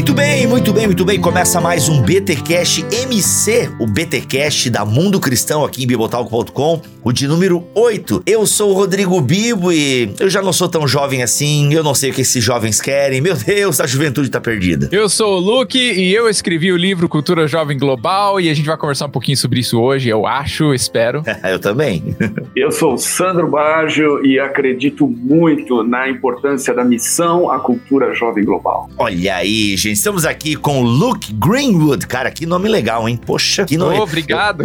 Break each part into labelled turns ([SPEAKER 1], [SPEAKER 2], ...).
[SPEAKER 1] Muito bem, muito bem, muito bem. Começa mais um BTcast MC, o BTcast da Mundo Cristão aqui em bibotalco.com, o de número 8. Eu sou o Rodrigo Bibo e eu já não sou tão jovem assim, eu não sei o que esses jovens querem. Meu Deus, a juventude tá perdida.
[SPEAKER 2] Eu sou o Luke e eu escrevi o livro Cultura Jovem Global e a gente vai conversar um pouquinho sobre isso hoje, eu acho, espero.
[SPEAKER 1] eu também.
[SPEAKER 3] eu sou o Sandro Baggio e acredito muito na importância da missão à cultura jovem global.
[SPEAKER 1] Olha aí, gente Estamos aqui com Luke Greenwood. Cara, que nome legal, hein? Poxa, que nome.
[SPEAKER 2] Obrigado.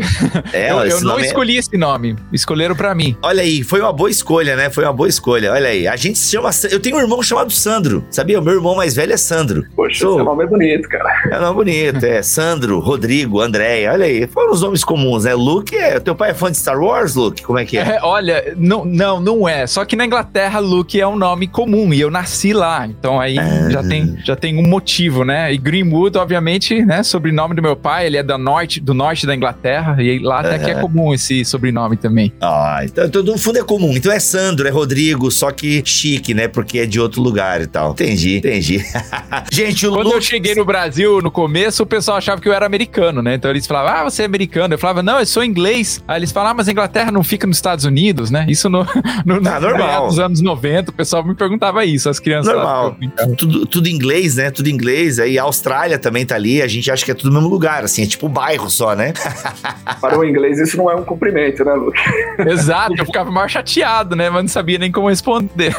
[SPEAKER 2] É, eu, eu não é- escolhi é... esse nome. Escolheram para mim.
[SPEAKER 1] Olha aí, foi uma boa escolha, né? Foi uma boa escolha. Olha aí. A gente se chama. Eu tenho um irmão chamado Sandro. Sabia? O meu irmão mais velho é Sandro.
[SPEAKER 3] Poxa, Sou... esse nome é bonito, cara.
[SPEAKER 1] É um nome bonito, é. Sandro, Rodrigo, André. Olha aí. Foram os nomes comuns, né? Luke é. Teu pai é fã de Star Wars, Luke? Como é que é? é
[SPEAKER 2] olha, não, não, não é. Só que na Inglaterra, Luke é um nome comum e eu nasci lá. Então aí ah. já, tem, já tem um motivo né? E Greenwood, obviamente, né? Sobrenome do meu pai, ele é da norte, do norte da Inglaterra, e lá até que é comum esse sobrenome também.
[SPEAKER 1] Ah, então, então no fundo é comum. Então é Sandro, é Rodrigo, só que chique, né? Porque é de outro lugar e tal. Entendi, entendi.
[SPEAKER 2] Gente, o Quando eu cheguei no Brasil, no começo, o pessoal achava que eu era americano, né? Então eles falavam, ah, você é americano. Eu falava, não, eu sou inglês. Aí eles falavam, ah, mas a Inglaterra não fica nos Estados Unidos, né? Isso no, no, no
[SPEAKER 1] ah, normal.
[SPEAKER 2] nos anos 90, o pessoal me perguntava isso, as crianças.
[SPEAKER 1] Normal. Tudo, tudo inglês, né? Tudo inglês. Aí a Austrália também tá ali, a gente acha que é tudo no mesmo lugar, assim, é tipo um bairro só, né?
[SPEAKER 3] Para o inglês isso não é um cumprimento, né, Luke?
[SPEAKER 2] Exato, eu ficava mais chateado, né? Mas não sabia nem como responder.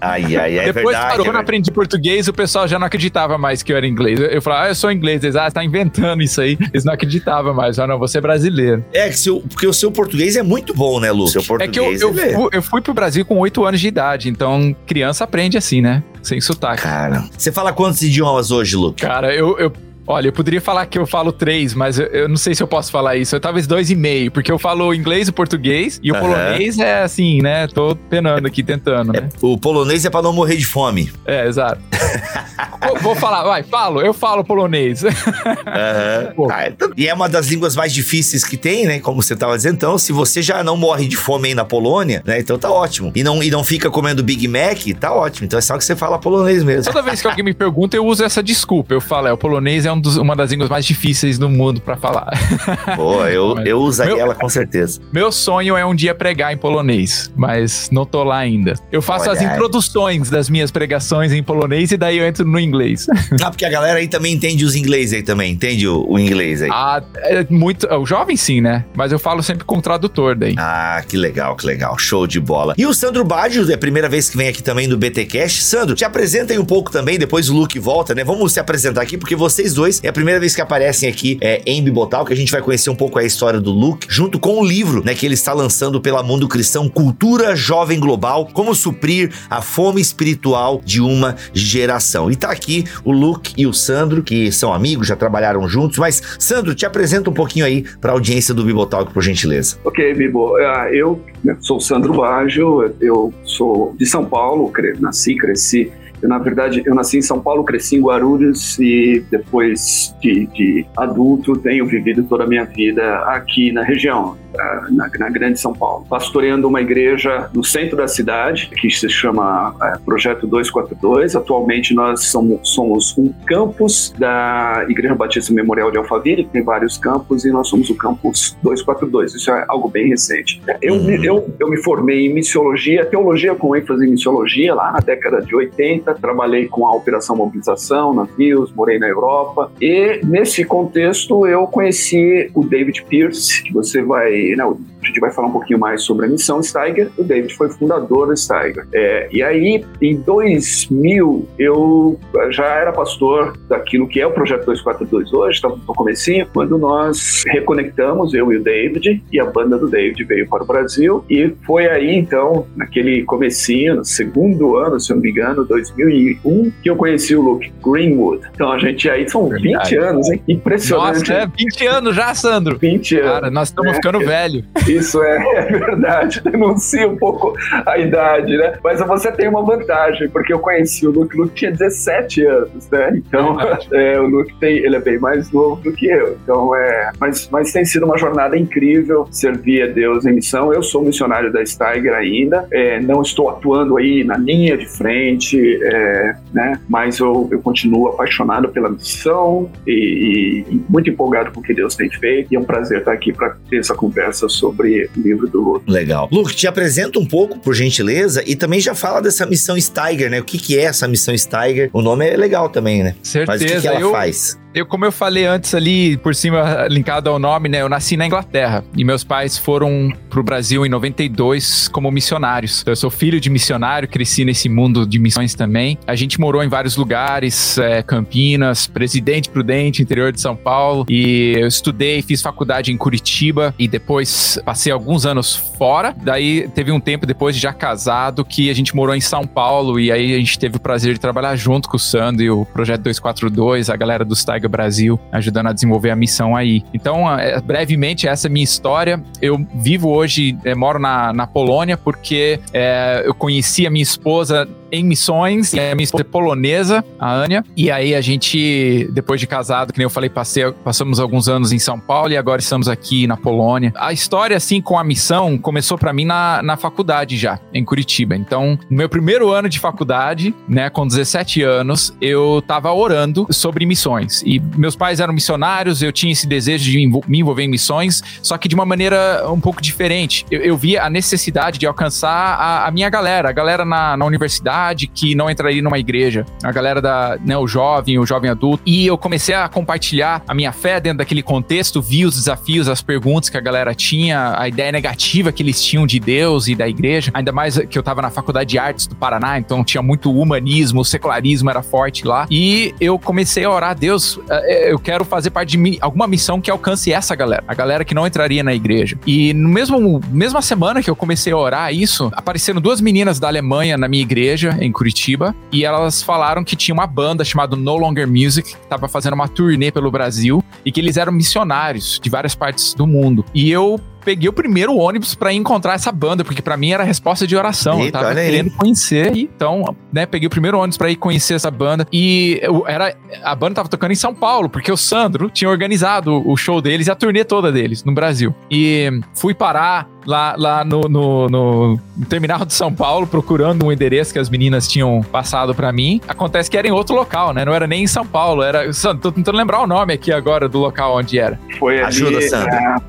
[SPEAKER 1] Ai, ai, ai,
[SPEAKER 2] é Depois verdade, parou, é quando eu aprendi português, o pessoal já não acreditava mais que eu era inglês. Eu, eu falava, ah, eu sou inglês. Eles, ah, você tá inventando isso aí. Eles não acreditavam mais. Ah, não, você é brasileiro.
[SPEAKER 1] É, que seu, porque o seu português é muito bom, né, Lu? Seu
[SPEAKER 2] português, é que eu, eu, fui, eu fui pro Brasil com 8 anos de idade, então criança aprende assim, né? Sem sotaque.
[SPEAKER 1] Cara, você fala quantos idiomas hoje, Lu?
[SPEAKER 2] Cara, eu, eu Olha, eu poderia falar que eu falo três, mas eu, eu não sei se eu posso falar isso. Eu, talvez dois e meio, porque eu falo inglês e português, e o uhum. polonês é assim, né? Tô penando aqui, tentando, né?
[SPEAKER 1] É, o polonês é pra não morrer de fome.
[SPEAKER 2] É, exato. vou, vou, falar, vai, falo, eu falo polonês. Uhum.
[SPEAKER 1] ah, então, e é uma das línguas mais difíceis que tem, né? Como você tava dizendo. Então, se você já não morre de fome aí na Polônia, né? Então tá ótimo. E não, e não fica comendo Big Mac, tá ótimo. Então é só que você fala polonês mesmo.
[SPEAKER 2] Toda vez que alguém me pergunta, eu uso essa desculpa. Eu falo, é, o polonês é um dos, uma das línguas mais difíceis do mundo para falar.
[SPEAKER 1] Pô, eu, eu usaria meu, ela com certeza.
[SPEAKER 2] Meu sonho é um dia pregar em polonês, mas não tô lá ainda. Eu faço Olha as introduções das minhas pregações em polonês e daí eu entro no inglês.
[SPEAKER 1] Ah, porque a galera aí também entende os inglês aí também, entende o, o inglês aí.
[SPEAKER 2] Ah, é muito. O jovem sim, né? Mas eu falo sempre com o tradutor daí.
[SPEAKER 1] Ah, que legal, que legal. Show de bola. E o Sandro Baggio, é a primeira vez que vem aqui também no BTcast. Sandro, te apresentem um pouco também, depois o Luke volta, né? Vamos se apresentar aqui, porque vocês dois é a primeira vez que aparecem aqui é, em Bibotal, que a gente vai conhecer um pouco a história do Luke, junto com o livro, né, que ele está lançando pela Mundo Cristão, Cultura Jovem Global, como suprir a fome espiritual de uma geração. E tá aqui o Luke e o Sandro, que são amigos, já trabalharam juntos, mas Sandro, te apresenta um pouquinho aí para a audiência do Bibotalk, por gentileza.
[SPEAKER 3] Ok, Bibo, ah, eu sou Sandro Baggio, eu sou de São Paulo, nasci, cresci eu, na verdade, eu nasci em São Paulo, cresci em Guarulhos e depois de, de adulto tenho vivido toda a minha vida aqui na região. Na, na, Grande São Paulo, pastoreando uma igreja no centro da cidade, que se chama é, Projeto 242. Atualmente nós somos, somos, um campus da Igreja Batista Memorial de Alphaville, que tem vários campos, e nós somos o campus 242. Isso é algo bem recente. Eu, uhum. eu, eu me formei em missiologia, teologia com ênfase em missiologia, lá na década de 80. Trabalhei com a Operação Mobilização, navios, morei na Europa. E nesse contexto eu conheci o David Pierce, que você vai né, a gente vai falar um pouquinho mais sobre a missão Steiger. O David foi fundador da Steiger. É, e aí, em 2000, eu já era pastor daquilo que é o Projeto 242 hoje, estava no comecinho, quando nós reconectamos, eu e o David, e a banda do David veio para o Brasil. E foi aí, então, naquele comecinho, no segundo ano, se eu não me engano, 2001, que eu conheci o Luke Greenwood. Então, a gente aí, são Verdade. 20 anos, hein? Impressionante.
[SPEAKER 2] Nossa, é 20 anos já, Sandro.
[SPEAKER 3] 20 anos.
[SPEAKER 2] Cara, nós estamos é, ficando velho.
[SPEAKER 3] Isso é, é, verdade, denuncia um pouco a idade, né? Mas você tem uma vantagem, porque eu conheci o Luke, o Luke tinha 17 anos, né? Então, é, o Luke tem, ele é bem mais novo do que eu. Então, é, mas, mas tem sido uma jornada incrível servir a Deus em missão. Eu sou missionário da Steiger ainda, é, não estou atuando aí na linha de frente, é, né? Mas eu, eu continuo apaixonado pela missão e, e muito empolgado com o que Deus tem feito. E é um prazer estar aqui para ter essa conversa sobre o livro do Luke.
[SPEAKER 1] Legal. Luke, te apresenta um pouco, por gentileza, e também já fala dessa missão Steiger, né? O que, que é essa missão Steiger? O nome é legal também, né?
[SPEAKER 2] Certeza.
[SPEAKER 1] Mas o que, que ela
[SPEAKER 2] eu,
[SPEAKER 1] faz?
[SPEAKER 2] Eu, como eu falei antes ali, por cima, linkado ao nome, né? Eu nasci na Inglaterra e meus pais foram pro Brasil em 92 como missionários. Então, eu sou filho de missionário, cresci nesse mundo de missões também. A gente morou em vários lugares, é, Campinas, Presidente Prudente, interior de São Paulo. E eu estudei, fiz faculdade em Curitiba e depois passei alguns anos fora. Daí teve um tempo depois, já casado, que a gente morou em São Paulo e aí a gente teve o prazer de trabalhar junto com o Sandro e o Projeto 242, a galera do Stag Brasil, ajudando a desenvolver a missão aí. Então, é, brevemente, essa é a minha história. Eu vivo hoje, é, moro na, na Polônia, porque é, eu conheci a minha esposa em missões, e a minha esposa é polonesa, a Ania, e aí a gente, depois de casado, que nem eu falei, passei, passamos alguns anos em São Paulo e agora estamos aqui na Polônia. A história, assim, com a missão, começou para mim na, na faculdade já, em Curitiba. Então, no meu primeiro ano de faculdade, né, com 17 anos, eu tava orando sobre missões. E meus pais eram missionários, eu tinha esse desejo de me envolver em missões, só que de uma maneira um pouco diferente. Eu, eu via a necessidade de alcançar a, a minha galera, a galera na, na universidade que não entraria numa igreja. A galera da, né, o jovem, o jovem adulto. E eu comecei a compartilhar a minha fé dentro daquele contexto, vi os desafios, as perguntas que a galera tinha, a ideia negativa que eles tinham de Deus e da igreja. Ainda mais que eu tava na Faculdade de Artes do Paraná, então tinha muito humanismo, o secularismo era forte lá. E eu comecei a orar a Deus, eh, eh, eu quero fazer parte de alguma missão que alcance essa galera, a galera que não entraria na igreja. E no mesmo mesma semana que eu comecei a orar isso, apareceram duas meninas da Alemanha na minha igreja em Curitiba, e elas falaram que tinha uma banda chamada No Longer Music, que estava fazendo uma turnê pelo Brasil, e que eles eram missionários de várias partes do mundo. E eu peguei o primeiro ônibus para encontrar essa banda, porque para mim era resposta de oração. Eita, eu tava querendo aí. conhecer, então, né, peguei o primeiro ônibus para ir conhecer essa banda. E eu, era a banda tava tocando em São Paulo, porque o Sandro tinha organizado o show deles e a turnê toda deles no Brasil. E fui parar lá, lá no, no, no, terminal de São Paulo procurando um endereço que as meninas tinham passado para mim. Acontece que era em outro local, né? Não era nem em São Paulo, era. Sandro, tô tentando lembrar o nome aqui agora do local onde era.
[SPEAKER 3] Foi ali, Ajuda.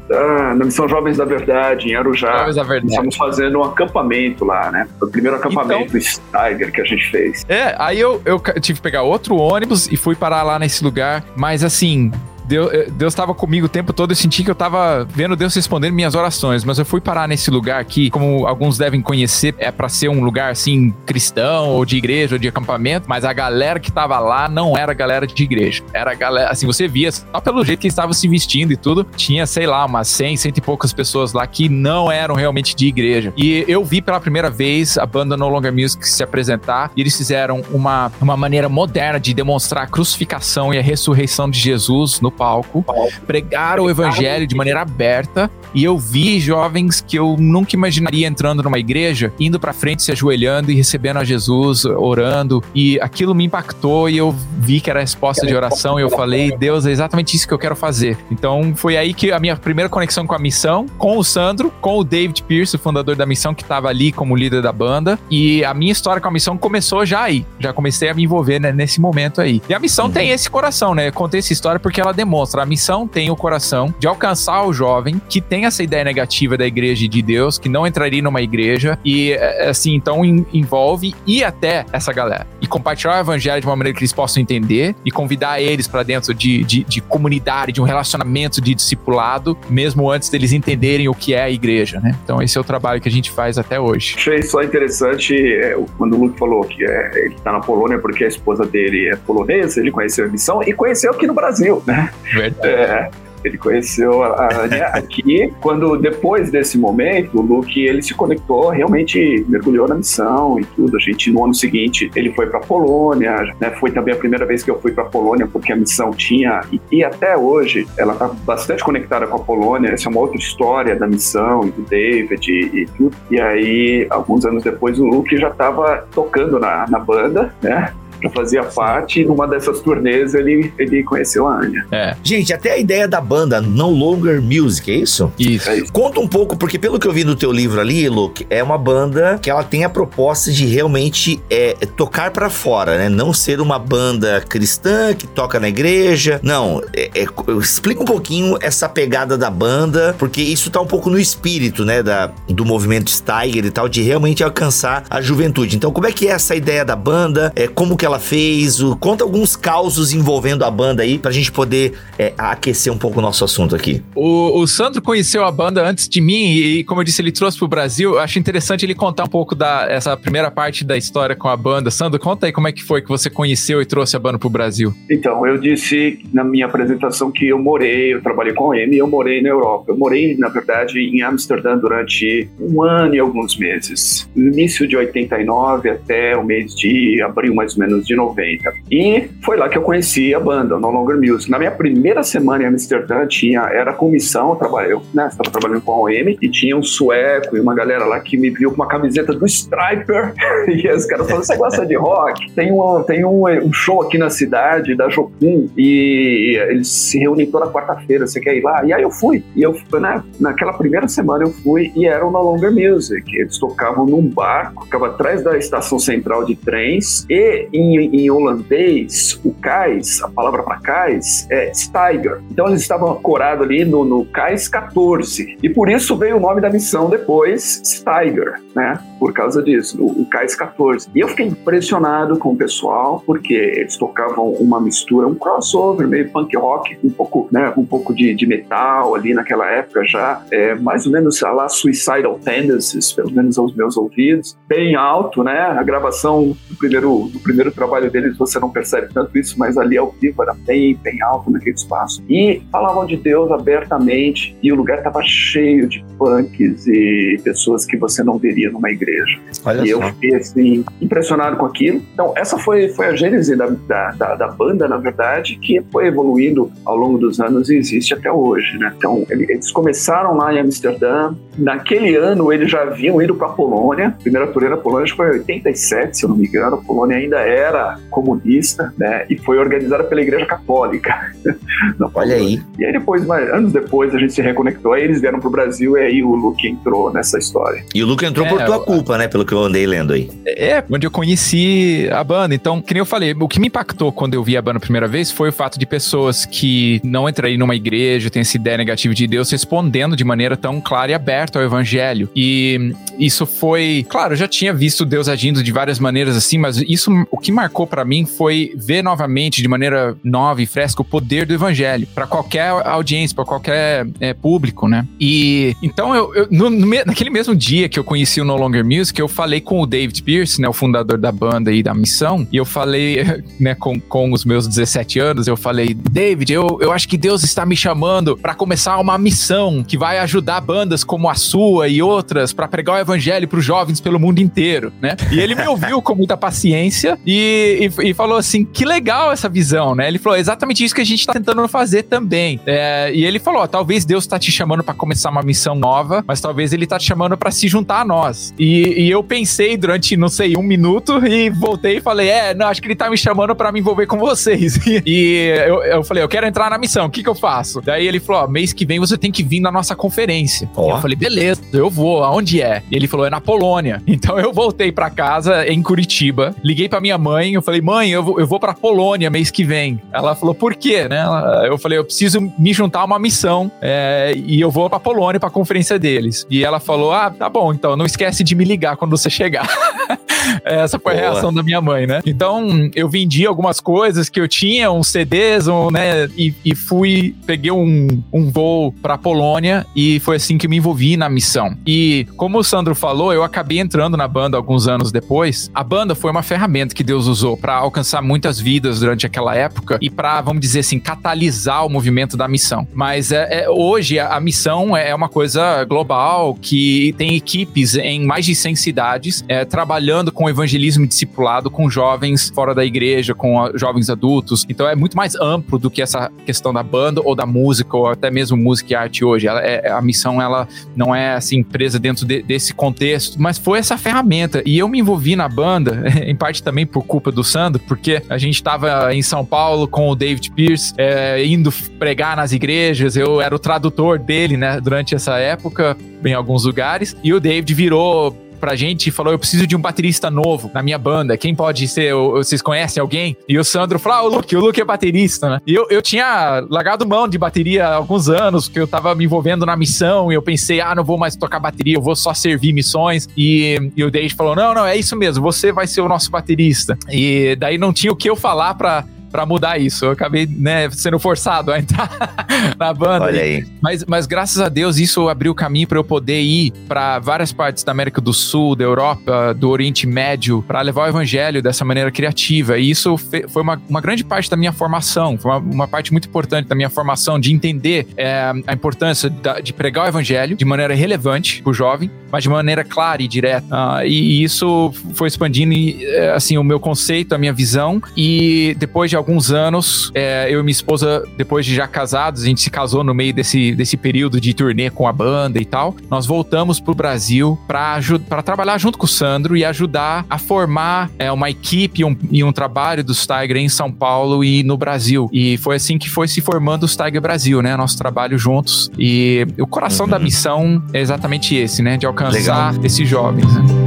[SPEAKER 3] É, na Missão Jovens da Verdade, em Arujá. Jovens da Verdade. Estamos fazendo um acampamento lá, né? O primeiro acampamento então, Tiger que a gente fez.
[SPEAKER 2] É, aí eu, eu tive que pegar outro ônibus e fui parar lá nesse lugar, mas assim, Deus estava comigo o tempo todo. Eu senti que eu estava vendo Deus respondendo minhas orações. Mas eu fui parar nesse lugar aqui, como alguns devem conhecer, é para ser um lugar assim cristão ou de igreja ou de acampamento. Mas a galera que estava lá não era galera de igreja. Era galera, assim, você via só pelo jeito que eles estavam se vestindo e tudo. Tinha, sei lá, umas 100, cento e poucas pessoas lá que não eram realmente de igreja. E eu vi pela primeira vez a banda No Longer Music se apresentar. E eles fizeram uma, uma maneira moderna de demonstrar a crucificação e a ressurreição de Jesus no palco, pregaram o evangelho de maneira aberta e eu vi jovens que eu nunca imaginaria entrando numa igreja, indo para frente, se ajoelhando e recebendo a Jesus, orando, e aquilo me impactou e eu vi que era a resposta de oração e eu falei, Deus, é exatamente isso que eu quero fazer. Então foi aí que a minha primeira conexão com a missão, com o Sandro, com o David Pierce, o fundador da missão que estava ali como líder da banda, e a minha história com a missão começou já aí. Já comecei a me envolver né, nesse momento aí. E a missão uhum. tem esse coração, né? Eu contei essa história porque ela demonstra a missão tem o coração de alcançar o jovem que tem essa ideia negativa da igreja e de Deus, que não entraria numa igreja e é, assim, então envolve ir até essa galera e compartilhar o evangelho de uma maneira que eles possam entender e convidar eles para dentro de, de, de, comunidade, de um relacionamento de discipulado, mesmo antes deles entenderem o que é a igreja, né? Então esse é o trabalho que a gente faz até hoje.
[SPEAKER 3] Achei só interessante é, quando o Luke falou que é, ele está na Polônia porque a esposa dele é polonesa, ele conheceu a missão e conheceu aqui no Brasil, né?
[SPEAKER 2] Verdade.
[SPEAKER 3] É, Ele conheceu a Anya aqui, quando depois desse momento, o Luke ele se conectou, realmente mergulhou na missão e tudo. A gente no ano seguinte ele foi para Polônia, né? Foi também a primeira vez que eu fui para Polônia porque a missão tinha e, e até hoje ela está bastante conectada com a Polônia. Essa é uma outra história da missão e do David e, e tudo. E aí alguns anos depois o Luke já estava tocando na, na banda, né? Já fazia parte, e numa dessas turnês ele, ele conheceu a Anya.
[SPEAKER 1] É. Gente, até a ideia da banda No Longer Music, é isso?
[SPEAKER 2] Isso. É
[SPEAKER 1] isso. Conta um pouco, porque pelo que eu vi no teu livro ali, Luke, é uma banda que ela tem a proposta de realmente é, tocar para fora, né? Não ser uma banda cristã que toca na igreja. Não, é, é, explica um pouquinho essa pegada da banda, porque isso tá um pouco no espírito, né, da, do movimento Steiger e tal, de realmente alcançar a juventude. Então, como é que é essa ideia da banda? É, como que ela ela fez. O, conta alguns causos envolvendo a banda aí pra gente poder é, aquecer um pouco o nosso assunto aqui.
[SPEAKER 2] O, o, Sandro conheceu a banda antes de mim e, como eu disse, ele trouxe pro Brasil. Eu acho interessante ele contar um pouco da essa primeira parte da história com a banda. Sandro, conta aí como é que foi que você conheceu e trouxe a banda pro Brasil.
[SPEAKER 3] Então, eu disse na minha apresentação que eu morei, eu trabalhei com a M e eu morei na Europa. Eu morei, na verdade, em Amsterdã durante um ano e alguns meses. No início de 89 até o mês de abril, mais ou menos, anos de 90. E foi lá que eu conheci a banda, No Longer Music. Na minha primeira semana em Amsterdã, tinha, era comissão, eu trabalhei, né, estava trabalhando com a OM, e tinha um sueco e uma galera lá que me viu com uma camiseta do Striper, e os caras falaram, você gosta de rock? Tem, uma, tem um, um show aqui na cidade, da Jopum, e eles se reúnem toda quarta-feira, você quer ir lá? E aí eu fui, e eu, né, naquela primeira semana eu fui, e era o No Longer Music, eles tocavam num barco, ficava atrás da estação central de trens, e em em, holandês, o cais, a palavra para cais é Steiger. Então eles estavam ancorados ali no, no cais 14. E por isso veio o nome da missão depois, Steiger, né? Por causa disso, o, o cais 14. E eu fiquei impressionado com o pessoal, porque eles tocavam uma mistura, um crossover, meio punk rock, um pouco, né? Um pouco de, de metal ali naquela época já, é, mais ou menos a lá Suicidal Tendencies, pelo menos aos meus ouvidos, bem alto, né? A gravação do primeiro, do primeiro trabalho deles você não percebe tanto isso, mas ali ao vivo era bem, bem alto naquele espaço. E falavam de Deus abertamente e o lugar estava cheio de punks e pessoas que você não veria numa igreja. Olha e só. eu fiquei assim, impressionado com aquilo. Então, essa foi, foi a gênese da, da, da, da banda, na verdade, que foi evoluindo ao longo dos anos e existe até hoje, né? Então, eles começaram lá em Amsterdã. Naquele ano, eles já haviam ido para a Polônia. A primeira turnê na Polônia foi em 87, se eu não me engano. A Polônia ainda era comunista, né? E foi organizada pela Igreja Católica.
[SPEAKER 1] Olha aí.
[SPEAKER 3] E aí depois, anos depois, a gente se reconectou, aí eles vieram pro Brasil e aí o Luke entrou nessa história.
[SPEAKER 1] E o Luke entrou é, por tua culpa, né? Pelo que eu andei lendo aí.
[SPEAKER 2] É, onde eu conheci a banda. Então, que nem eu falei, o que me impactou quando eu vi a banda a primeira vez foi o fato de pessoas que não entrariam numa igreja, têm essa ideia negativa de Deus, respondendo de maneira tão clara e aberta ao evangelho. E isso foi, claro, eu já tinha visto Deus agindo de várias maneiras assim, mas isso, o que marcou para mim foi ver novamente, de maneira nova e fresca, o poder do evangelho para qualquer audiência, para qualquer é, público, né? E então eu, eu no, no, naquele mesmo dia que eu conheci o No Longer Music, eu falei com o David Pierce, né, o fundador da banda e da missão, e eu falei, né, com, com os meus 17 anos, eu falei, David, eu, eu acho que Deus está me chamando para começar uma missão que vai ajudar bandas como a sua e outras para pregar o evangelho para os jovens pelo mundo inteiro, né? E ele me ouviu com muita paciência e e, e, falou assim: que legal essa visão, né? Ele falou: exatamente isso que a gente tá tentando fazer também. É, e ele falou: talvez Deus tá te chamando para começar uma missão nova, mas talvez ele tá te chamando para se juntar a nós. E, e, eu pensei durante, não sei, um minuto e voltei e falei: é, não, acho que ele tá me chamando para me envolver com vocês. e eu, eu falei: eu quero entrar na missão, o que que eu faço? Daí ele falou: mês que vem você tem que vir na nossa conferência. Oh. Eu falei: beleza, eu vou, aonde é? E ele falou: é na Polônia. Então eu voltei para casa em Curitiba, liguei para minha mãe eu falei, mãe, eu vou, eu vou pra Polônia mês que vem. Ela falou, por quê? Né? eu falei, eu preciso me juntar a uma missão é, e eu vou pra Polônia pra conferência deles. E ela falou, ah, tá bom, então não esquece de me ligar quando você chegar. Essa foi Boa. a reação da minha mãe, né? Então, eu vendi algumas coisas que eu tinha, uns CDs, um, né? E, e, fui, peguei um, um voo pra Polônia e foi assim que me envolvi na missão. E como o Sandro falou, eu acabei entrando na banda alguns anos depois. A banda foi uma ferramenta que Deus usou para alcançar muitas vidas durante aquela época e para, vamos dizer assim, catalisar o movimento da missão. Mas é, é hoje a, a, missão é uma coisa global que tem equipes em mais de 100 cidades é, trabalhando com evangelismo discipulado com jovens fora da igreja, com a, jovens adultos. Então é muito mais amplo do que essa questão da banda ou da música ou até mesmo música e arte hoje. Ela, é, a missão ela não é assim presa dentro de, desse contexto, mas foi essa ferramenta. E eu me envolvi na banda, em parte também por culpa do Sandro, porque a gente estava em São Paulo com o David Pierce, é, indo pregar nas igrejas. Eu era o tradutor dele, né, durante essa época, em alguns lugares. E o David virou pra gente e falou: Eu preciso de um baterista novo na minha banda. Quem pode ser? Vocês conhecem alguém? E o Sandro falou: Ah, o Luke, o Luke é baterista, né? E eu, eu tinha largado mão de bateria há alguns anos, porque eu tava me envolvendo na missão e eu pensei: Ah, não vou mais tocar bateria, eu vou só servir missões. E, e o Dave falou: Não, não, é isso mesmo, você vai ser o nosso baterista. E daí não tinha o que eu falar pra para mudar isso. Eu acabei, né, sendo forçado a entrar na banda.
[SPEAKER 1] Olha aí.
[SPEAKER 2] Mas, mas graças a Deus isso abriu caminho para eu poder ir para várias partes da América do Sul, da Europa, do Oriente Médio, para levar o evangelho dessa maneira criativa. E isso foi uma, uma grande parte da minha formação, foi uma, uma parte muito importante da minha formação de entender é, a importância da, de pregar o evangelho de maneira relevante para o jovem, mas de maneira clara e direta. Uh, e, e, isso foi expandindo é, assim o meu conceito, a minha visão. E depois de alguns anos, é, eu e minha esposa, depois de já casados, a gente se casou no meio desse, desse período de turnê com a banda e tal. Nós voltamos pro Brasil para trabalhar junto com o Sandro e ajudar a formar é, uma equipe e um, e um trabalho dos Tiger em São Paulo e no Brasil. E foi assim que foi se formando os Tiger Brasil, né? Nosso trabalho juntos. E o coração uhum. da missão é exatamente esse, né? De alcançar Legal. esses jovens. Né?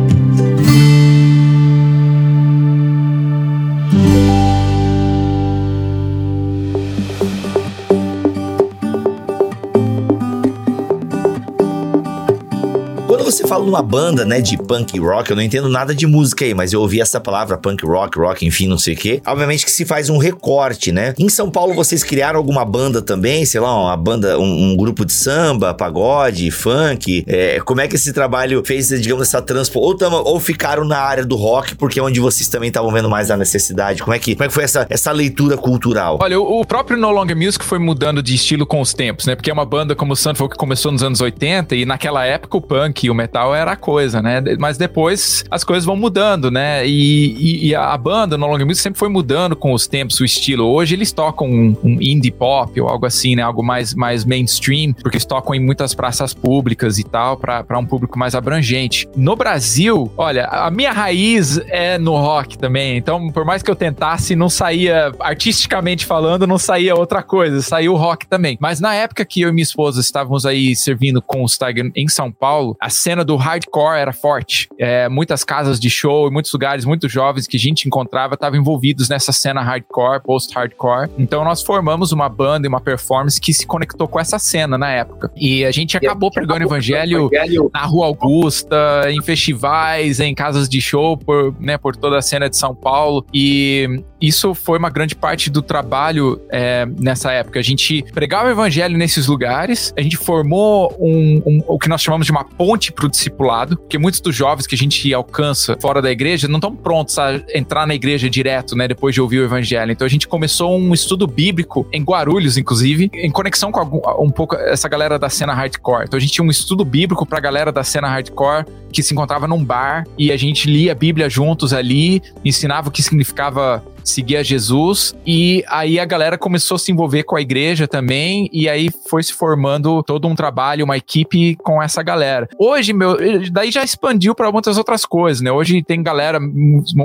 [SPEAKER 1] Fala numa banda, né, de punk rock, eu não entendo nada de música aí, mas eu ouvi essa palavra punk rock, rock, enfim, não sei o quê. Obviamente que se faz um recorte, né? Em São Paulo vocês criaram alguma banda também, sei lá, uma banda, um, um grupo de samba, pagode, funk. É, como é que esse trabalho fez, digamos, essa transpo? Ou, tamo, ou ficaram na área do rock, porque é onde vocês também estavam vendo mais a necessidade? Como é que, como é que foi essa, essa leitura cultural?
[SPEAKER 2] Olha, o, o próprio No Longer Music foi mudando de estilo com os tempos, né? Porque é uma banda, como o falou, que começou nos anos 80 e naquela época o punk e o metal era a coisa, né? Mas depois as coisas vão mudando, né? E, e, e a banda no Long Music sempre foi mudando com os tempos, o estilo. Hoje eles tocam um, um, indie pop ou algo assim, né? Algo mais, mais mainstream, porque eles tocam em muitas praças públicas e tal, para um público mais abrangente. No Brasil, olha, a minha raiz é no rock também. Então, por mais que eu tentasse, não saía, artisticamente falando, não saía outra coisa, saiu o rock também. Mas na época que eu e minha esposa estávamos aí servindo com os Tiger em São Paulo, a cena do hardcore era forte. É, muitas casas de show, muitos lugares, muitos jovens que a gente encontrava estavam envolvidos nessa cena hardcore, post-hardcore. Então nós formamos uma banda e uma performance que se conectou com essa cena na época. E a gente acabou pregando o evangelho, evangelho na Rua Augusta, em festivais, em casas de show por, né, por toda a cena de São Paulo. E isso foi uma grande parte do trabalho é, nessa época. A gente pregava o evangelho nesses lugares, a gente formou um, um, o que nós chamamos de uma ponte para o discipulado, porque muitos dos jovens que a gente alcança fora da igreja não estão prontos a entrar na igreja direto, né, depois de ouvir o evangelho. Então a gente começou um estudo bíblico em Guarulhos, inclusive, em conexão com algum, um pouco essa galera da cena hardcore. Então a gente tinha um estudo bíblico para a galera da cena hardcore que se encontrava num bar e a gente lia a Bíblia juntos ali, ensinava o que significava seguia Jesus e aí a galera começou a se envolver com a igreja também e aí foi se formando todo um trabalho, uma equipe com essa galera. Hoje, meu, daí já expandiu para muitas outras coisas, né? Hoje tem galera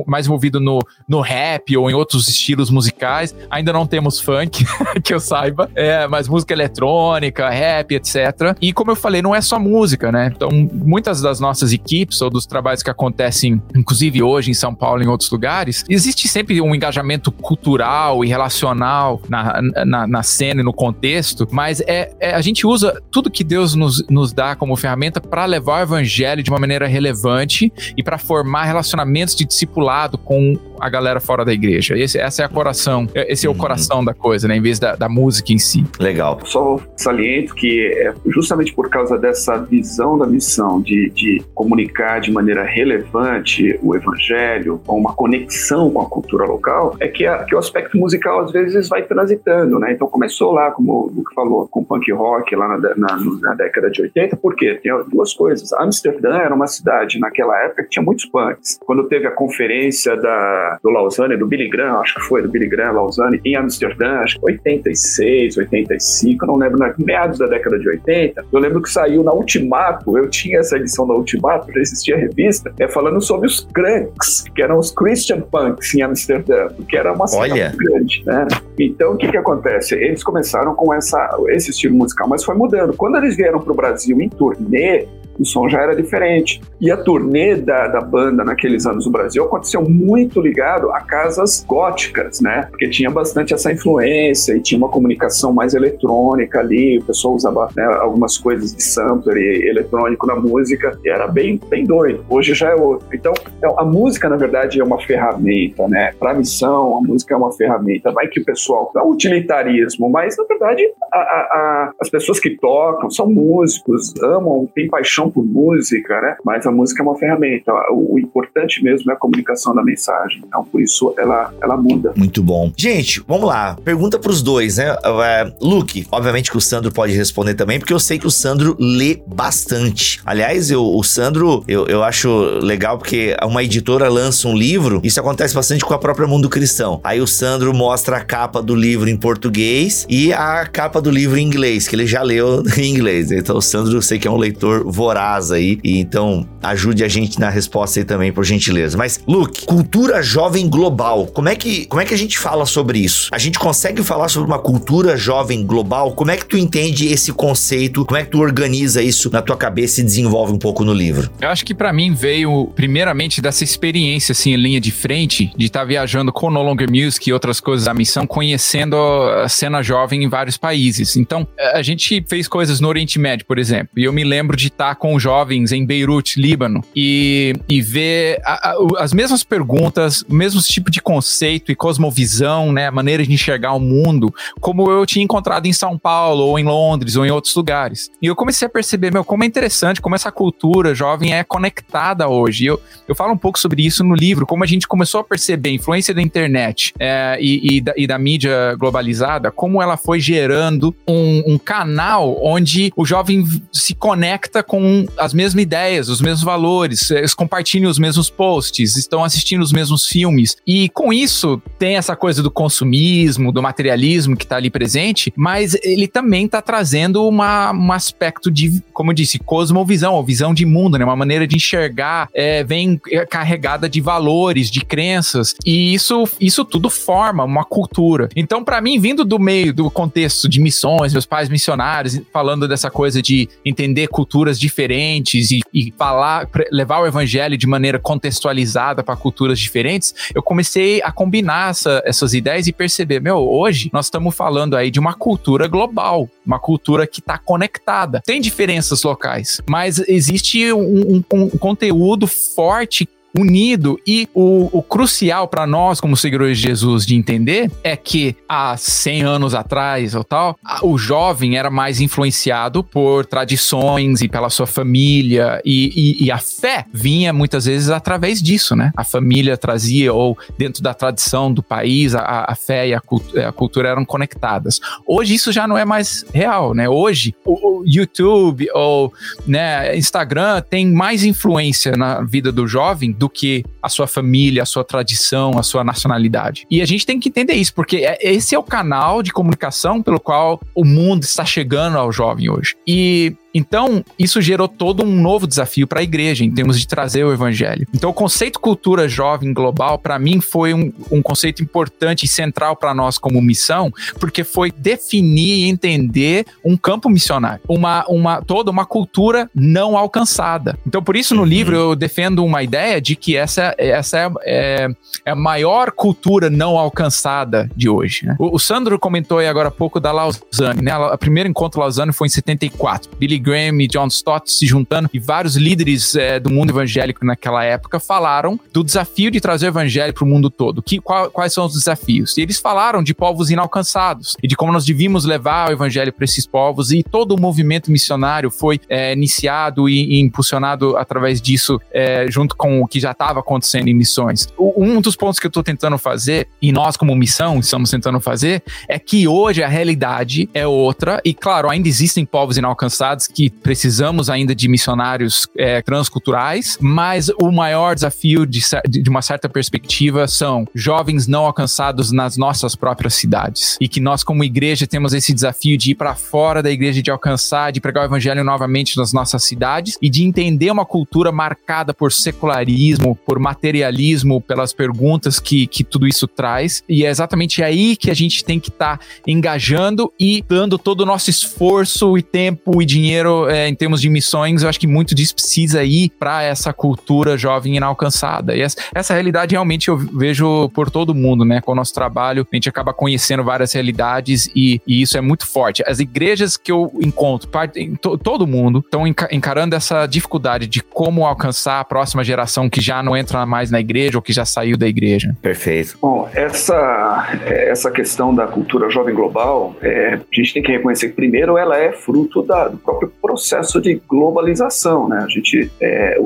[SPEAKER 2] mais envolvida no, no rap ou em outros estilos musicais. Ainda não temos funk, que eu saiba, é, mas música eletrônica, rap, etc. E como eu falei, não é só música, né? Então, muitas das nossas equipes ou dos trabalhos que acontecem, inclusive hoje em São Paulo e em outros lugares, existe sempre um engajamento engajamento cultural e relacional na, na, na cena e no contexto, mas é, é, a gente usa tudo que Deus nos, nos dá como ferramenta para levar o evangelho de uma maneira relevante e para formar relacionamentos de discipulado com a galera fora da igreja. Esse, essa é a coração, esse é o uhum. coração da coisa, né? Em vez da, da música em si.
[SPEAKER 1] Legal.
[SPEAKER 3] Só saliento que é justamente por causa dessa visão da missão de, de comunicar de maneira relevante o evangelho, com uma conexão com a cultura local, é que, a, que o aspecto musical às vezes vai transitando, né? Então começou lá, como o Luke falou, com punk rock lá na, na, na década de 80, por quê? Tem duas coisas. Amsterdã era uma cidade naquela época que tinha muitos punks. Quando teve a conferência da, do Lausanne, do Billy Graham, acho que foi do Billy Graham, Lausanne, em Amsterdã, acho que 86, 85, não lembro, na meados da década de 80, eu lembro que saiu na Ultimato, eu tinha essa edição da Ultimato, já existia a revista, é falando sobre os crunks, que eram os Christian punks em Amsterdã, porque era uma
[SPEAKER 1] cidade
[SPEAKER 3] grande, né? Então, o que que acontece? Eles começaram com essa, esse estilo musical, mas foi mudando. Quando eles vieram para o Brasil em turnê, o som já era diferente. E a turnê da, da banda naqueles anos no Brasil aconteceu muito ligado a casas góticas, né? Porque tinha bastante essa influência e tinha uma comunicação mais eletrônica ali, o pessoal usava né, algumas coisas de sampler e eletrônico na música, e era bem, bem doido. Hoje já é outro. Então, então a música, na verdade, é uma ferramenta, né? Para missão, a música é uma ferramenta. Vai que o pessoal, não utilitarismo, mas na verdade, a, a, a, as pessoas que tocam são músicos, amam, têm paixão por música, né? Mas a música é uma ferramenta. O, importante mesmo é a comunicação da mensagem. Então, por isso, ela, ela muda.
[SPEAKER 1] Muito bom. Gente, vamos lá. Pergunta pros dois, né? É, Luke, obviamente que o Sandro pode responder também, porque eu sei que o Sandro lê bastante. Aliás, eu, o Sandro, eu, eu acho legal porque uma editora lança um livro, isso acontece bastante com a própria Mundo Cristão. Aí o Sandro mostra a capa do livro em português e a capa do livro em inglês, que ele já leu em inglês. Então o Sandro, eu sei que é um leitor voraz aí. E então ajude a gente na resposta aí também, por gentileza. Mas, Luke, cultura jovem global. Como é que, como é que a gente fala sobre isso? A gente consegue falar sobre uma cultura jovem global? Como é que tu entende esse conceito? Como é que tu organiza isso na tua cabeça e desenvolve um pouco no livro?
[SPEAKER 2] Eu acho que para mim veio primeiramente dessa experiência assim em linha de frente, de estar tá viajando com No Longer Music e outras coisas da missão, conhecendo a cena jovem em vários países. Então, a gente fez coisas no Oriente Médio, por exemplo. E eu me lembro de estar tá com jovens em Beirute, Líbano, e, e ver a, a, as mesmas perguntas, o mesmo tipo de conceito e cosmovisão, né, maneira de enxergar o mundo, como eu tinha encontrado em São Paulo, ou em Londres, ou em outros lugares. E eu comecei a perceber, meu, como é interessante, como essa cultura jovem é conectada hoje. Eu, eu falo um pouco sobre isso no livro, como a gente começou a perceber a influência da internet é, e, e, da, e, da, mídia globalizada, como ela foi gerando um, um canal onde o jovem se conecta com as mesmas ideias, os mesmos valores, eles compartilham os mesmos posts, estão assistindo os mesmos filmes. E com isso tem essa coisa do consumismo, do materialismo que está ali presente, mas ele também está trazendo uma, um aspecto de, como eu disse, cosmovisão, ou visão de mundo, né? Uma maneira de enxergar, é, vem carregada de valores, de crenças, e isso, isso tudo forma uma cultura. Então, para mim, vindo do meio do contexto de missões, meus pais missionários, falando dessa coisa de entender culturas diferentes diferentes e, e falar, levar o evangelho de maneira contextualizada para culturas diferentes, eu comecei a combinar essa, essas ideias e perceber, meu, hoje nós estamos falando aí de uma cultura global, uma cultura que está conectada. Tem diferenças locais, mas existe um, um, um conteúdo forte unido. E o, o crucial para nós, como seguidores de Jesus, de entender é que há 100 anos atrás ou tal, o jovem era mais influenciado por tradições e pela sua família, e, e, e, a fé vinha muitas vezes através disso, né? A família trazia, ou dentro da tradição do país, a, a fé e a, a cultura eram conectadas. Hoje isso já não é mais real, né? Hoje o, o YouTube ou né, Instagram tem mais influência na vida do jovem do que a sua família, a sua tradição, a sua nacionalidade. E a gente tem que entender isso, porque é, esse é o canal de comunicação pelo qual o mundo está chegando ao jovem hoje. E então, isso gerou todo um novo desafio para a igreja em termos de trazer o evangelho. Então, o conceito cultura jovem global, para mim, foi um, um, conceito importante e central para nós como missão, porque foi definir e entender um campo missionário, uma, uma, toda uma cultura não alcançada. Então, por isso, no uhum. livro, eu defendo uma ideia de que essa, essa é, é, é a maior cultura não alcançada de hoje. Né? O, o, Sandro comentou aí agora há pouco da Lausanne, né? O primeiro encontro Lausanne foi em 74. Billy Graham e John Stott se juntando e vários líderes é, do mundo evangélico naquela época falaram do desafio de trazer o evangelho para o mundo todo. Que, qual, quais são os desafios? E eles falaram de povos inalcançados e de como nós devíamos levar o evangelho para esses povos e todo o movimento missionário foi é, iniciado e, e, impulsionado através disso é, junto com o que já estava acontecendo em missões. O, um dos pontos que eu estou tentando fazer e nós como missão estamos tentando fazer é que hoje a realidade é outra e claro ainda existem povos inalcançados que precisamos ainda de missionários é, transculturais, mas o maior desafio de, de uma certa perspectiva são jovens não alcançados nas nossas próprias cidades. E que nós, como igreja, temos esse desafio de ir para fora da igreja, de alcançar, de pregar o evangelho novamente nas nossas cidades e de entender uma cultura marcada por secularismo, por materialismo, pelas perguntas que, que tudo isso traz. E é exatamente aí que a gente tem que estar tá engajando e dando todo o nosso esforço e tempo e dinheiro é, em termos de missões. Eu acho que muito disso precisa ir para essa cultura jovem inalcançada. E essa, essa realidade realmente eu vejo por todo mundo, né? Com o nosso trabalho, a gente acaba conhecendo várias realidades e, e isso é muito forte. As igrejas que eu encontro, parte, to, todo mundo, estão encarando essa dificuldade de como alcançar a próxima geração que já não entra mais na igreja ou que já saiu da igreja.
[SPEAKER 1] Perfeito.
[SPEAKER 3] Bom, essa, essa questão da cultura jovem global, é, a gente tem que reconhecer que, primeiro, ela é fruto da, do próprio processo de globalização, né? A gente é,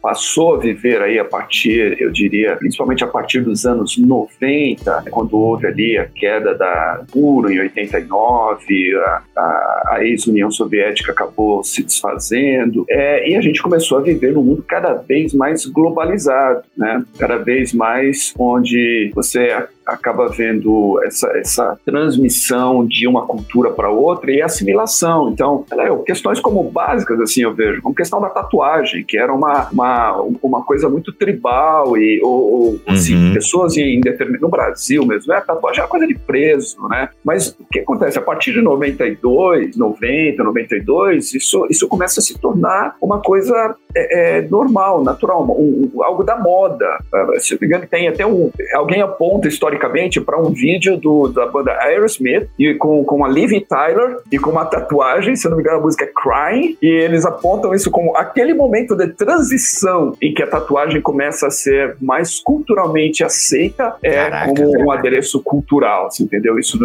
[SPEAKER 3] passou a viver aí a partir, eu diria, principalmente a partir dos anos 90, quando houve ali a queda da URO em 89, a, a, a ex-União Soviética acabou se desfazendo, é, e a gente começou a viver num mundo cada vez mais globalizado, né? Cada vez mais onde você acaba vendo essa, essa transmissão de uma cultura para outra e assimilação. Então, é, questões como básicas, assim, eu vejo, como questão da tatuagem, que era uma, uma, uma coisa muito tribal e, ou, ou assim, uhum. pessoas em no Brasil mesmo, é, tatuagem é uma coisa de preso, né? Mas o que acontece? A partir de 92, 90, 92, isso, isso começa a se tornar uma coisa é, é normal, natural, um, um, algo da moda. Se não me engano, tem até um. Alguém aponta historicamente para um vídeo do, da banda Aerosmith e com, com a Liv Tyler e com uma tatuagem, se não me engano a música é Crying, e eles apontam isso como aquele momento de transição em que a tatuagem começa a ser mais culturalmente aceita é Caraca, como um adereço cultural, você entendeu? Isso,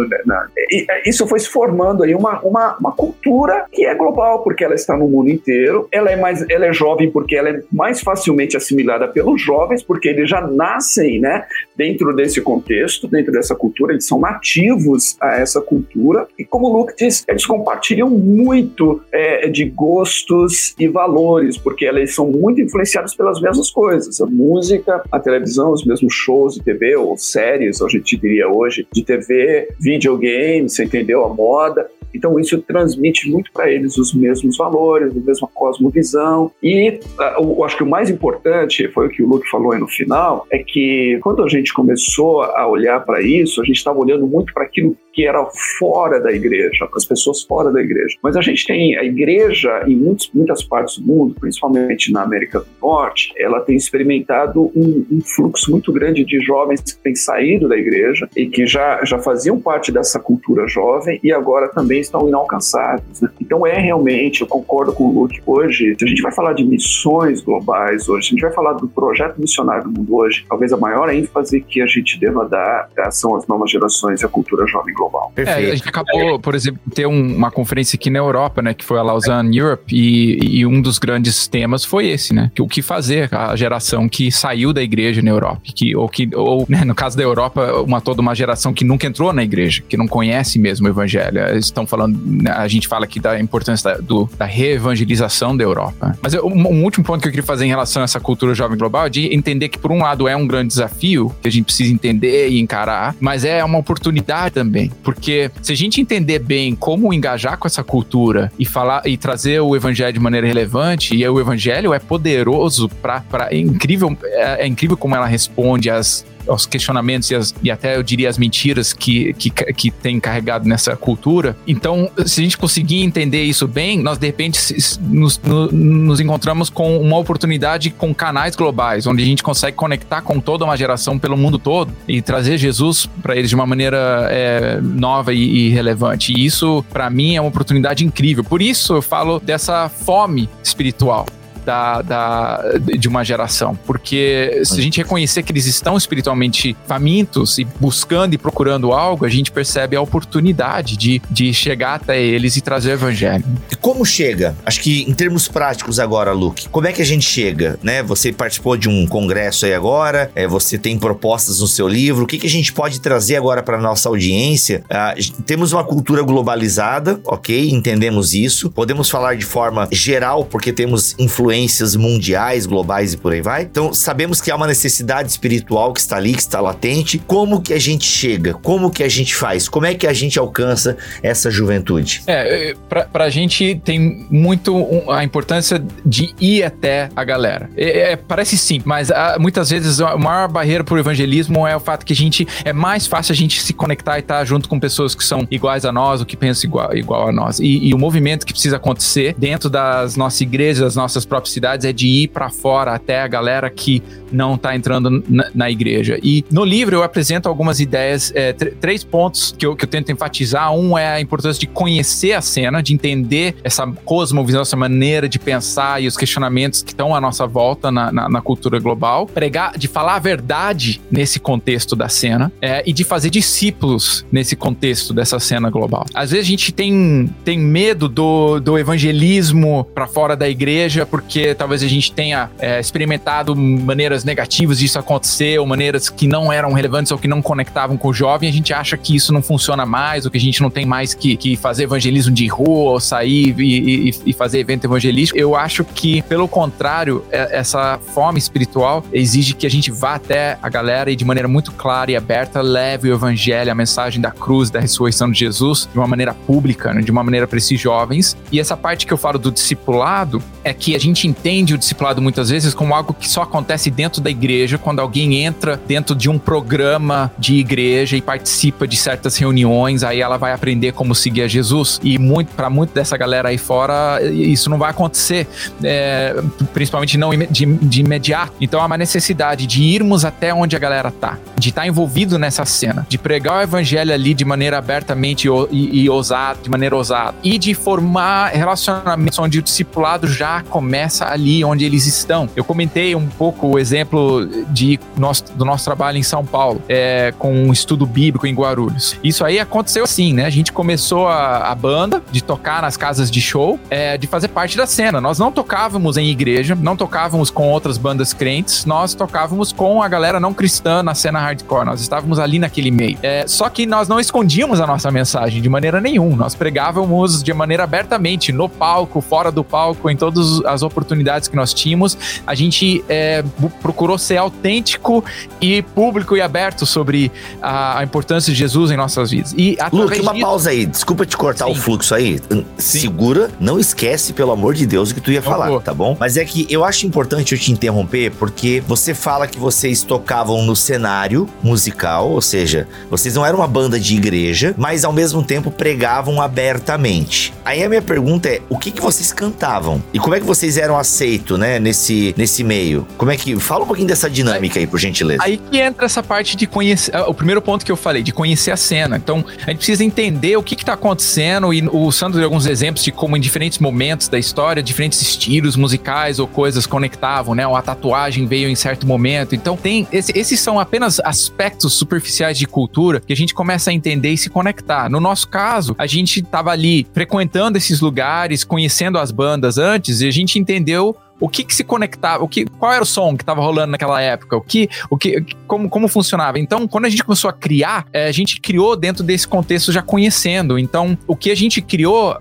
[SPEAKER 3] e, é, isso foi se formando aí uma, uma, uma cultura que é global, porque ela está no mundo inteiro, ela é mais ela é jovem porque ela é mais facilmente assimilada pelos jovens, porque eles já nascem né, dentro desse contexto contexto, dentro dessa cultura, eles são nativos a essa cultura, e como o Luke diz, eles compartilham muito é, de gostos e valores, porque eles são muito influenciados pelas mesmas coisas, a música, a televisão, os mesmos shows de TV ou séries, a gente diria hoje, de TV, videogames, você entendeu? A moda, então isso transmite muito para eles os mesmos valores, a mesma cosmovisão. E uh, eu acho que o mais importante, foi o que o Luke falou aí no final, é que quando a gente começou a olhar para isso, a gente estava olhando muito para aquilo que era fora da igreja, para as pessoas fora da igreja. Mas a gente tem a igreja em muitos, muitas partes do mundo, principalmente na América do Norte, ela tem experimentado um, um fluxo muito grande de jovens que têm saído da igreja e que já, já faziam parte dessa cultura jovem e agora também estão inalcançáveis. Né? Então é realmente, eu concordo com o Luke, hoje, se a gente vai falar de missões globais hoje, se a gente vai falar do projeto missionário do mundo hoje, talvez a maior ênfase que a gente deva dar são as novas gerações e a cultura jovem global global.
[SPEAKER 2] É, a gente acabou, por exemplo, ter um, uma conferência aqui na Europa, né, que foi a Lausanne Europe, e, e, um dos grandes temas foi esse, né, que o que fazer a geração que saiu da igreja na Europa, que ou que ou né, no caso da Europa, uma toda uma geração que nunca entrou na igreja, que não conhece mesmo o evangelho. Eles estão falando, né, a gente fala aqui da importância da, do, da reevangelização da Europa. Mas eu, um, um, último ponto que eu queria fazer em relação a essa cultura jovem global é de entender que por um lado é um grande desafio que a gente precisa entender e encarar, mas é uma oportunidade também. Porque se a gente entender bem como engajar com essa cultura e falar e trazer o evangelho de maneira relevante, e o evangelho é poderoso para é incrível, é, é incrível como ela responde às aos questionamentos e, as, e, até eu diria as mentiras que, que, que tem carregado nessa cultura. Então, se a gente conseguir entender isso bem, nós de repente nos, nos encontramos com uma oportunidade com canais globais, onde a gente consegue conectar com toda uma geração pelo mundo todo e trazer Jesus para eles de uma maneira é, nova e, e relevante. E isso, para mim, é uma oportunidade incrível. Por isso eu falo dessa fome espiritual da, da, de uma geração. Porque se a gente reconhecer que eles estão espiritualmente famintos e buscando e procurando algo, a gente percebe a oportunidade de, de chegar até eles e trazer o evangelho.
[SPEAKER 1] E como chega? Acho que em termos práticos agora, Luke, como é que a gente chega? Né? Você participou de um congresso aí agora, é, você tem propostas no seu livro, o que, que a gente pode trazer agora para nossa audiência? Ah, temos uma cultura globalizada, ok? Entendemos isso. Podemos falar de forma geral, porque temos influência influências mundiais, globais e por aí vai. Então, sabemos que há uma necessidade espiritual que está ali, que está latente. Como que a gente chega? Como que a gente faz? Como é que a gente alcança essa juventude?
[SPEAKER 2] É, pra, pra gente tem muito a importância de ir até a galera. É, é, parece sim, mas há, muitas vezes a maior barreira para o evangelismo é o fato que a gente é mais fácil a gente se conectar e estar junto com pessoas que são iguais a nós, ou que pensam igual, igual a nós. E, e o movimento que precisa acontecer dentro das nossas igrejas, das nossas próprias cidades é de ir para fora até a galera que não tá entrando na, na, igreja. E no livro eu apresento algumas ideias, é, três pontos que eu, que eu tento enfatizar. Um é a importância de conhecer a cena, de entender essa cosmovisão, essa maneira de pensar e os questionamentos que estão à nossa volta na, na, na cultura global. Pregar, de falar a verdade nesse contexto da cena é, e de fazer discípulos nesse contexto dessa cena global. Às vezes a gente tem, tem medo do, do evangelismo para fora da igreja porque porque talvez a gente tenha é, experimentado maneiras negativas disso acontecer, ou maneiras que não eram relevantes ou que não conectavam com o jovem, a gente acha que isso não funciona mais, ou que a gente não tem mais que, que fazer evangelismo de rua, ou sair e, e, e fazer evento evangelístico. Eu acho que, pelo contrário, é, essa fome espiritual exige que a gente vá até a galera e de maneira muito clara e aberta leve o evangelho, a mensagem da cruz, da ressurreição de Jesus, de uma maneira pública, né, de uma maneira para esses jovens. E essa parte que eu falo do discipulado é que a gente entende o discipulado muitas vezes como algo que só acontece dentro da igreja, quando alguém entra dentro de um programa de igreja e participa de certas reuniões, aí ela vai aprender como seguir a Jesus. E muito para muito dessa galera aí fora, isso não vai acontecer, é, principalmente não de, de, imediato. Então há uma necessidade de irmos até onde a galera tá, de estar tá envolvido nessa cena, de pregar o evangelho ali de maneira abertamente e, e ousada, de maneira ousada, e de formar relacionamentos onde o discipulado já começa começa ali onde eles estão. Eu comentei um pouco o exemplo de nosso, do nosso trabalho em São Paulo, é, com um estudo bíblico em Guarulhos. Isso aí aconteceu assim, né? A gente começou a, a banda de tocar nas casas de show, é, de fazer parte da cena. Nós não tocávamos em igreja, não tocávamos com outras bandas crentes, nós tocávamos com a galera não cristã na cena hardcore. Nós estávamos ali naquele meio. É, só que nós não escondíamos a nossa mensagem de maneira nenhuma. Nós pregávamos de maneira abertamente, no palco, fora do palco, em todas as oportunidades que nós tínhamos, a gente é, procurou ser autêntico e público e aberto sobre a, a, importância de Jesus em nossas vidas. E
[SPEAKER 1] Luke, uma pausa aí. Desculpa te cortar Sim. o fluxo aí. Sim. Segura, não esquece, pelo amor de Deus, o que tu ia falar, tá bom? Mas é que eu acho importante eu te interromper porque você fala que vocês tocavam no cenário musical, ou seja, vocês não eram uma banda de igreja, mas ao mesmo tempo pregavam abertamente. Aí a minha pergunta é: o que, que vocês cantavam? E como é que vocês eram aceito, né, nesse, nesse meio? Como é que. Fala um pouquinho dessa dinâmica aí, por gentileza.
[SPEAKER 2] Aí que entra essa parte de conhecer. É, o primeiro ponto que eu falei, de conhecer a cena. Então, a gente precisa entender o que, está acontecendo e o Sandro deu alguns exemplos de como em diferentes momentos da história, diferentes estilos musicais ou coisas conectavam, né? Ou a tatuagem veio em certo momento. Então, tem. Esse, esses são apenas aspectos superficiais de cultura que a gente começa a entender e se conectar. No nosso caso, a gente estava ali frequentando esses lugares, conhecendo as bandas antes, e a gente entendeu entendeu o que, que se conectava, o que, qual era o som que estava rolando naquela época, o que, o que, como, como funcionava. Então, quando a gente começou a criar, é, a gente criou dentro desse contexto já conhecendo. Então, o que a gente criou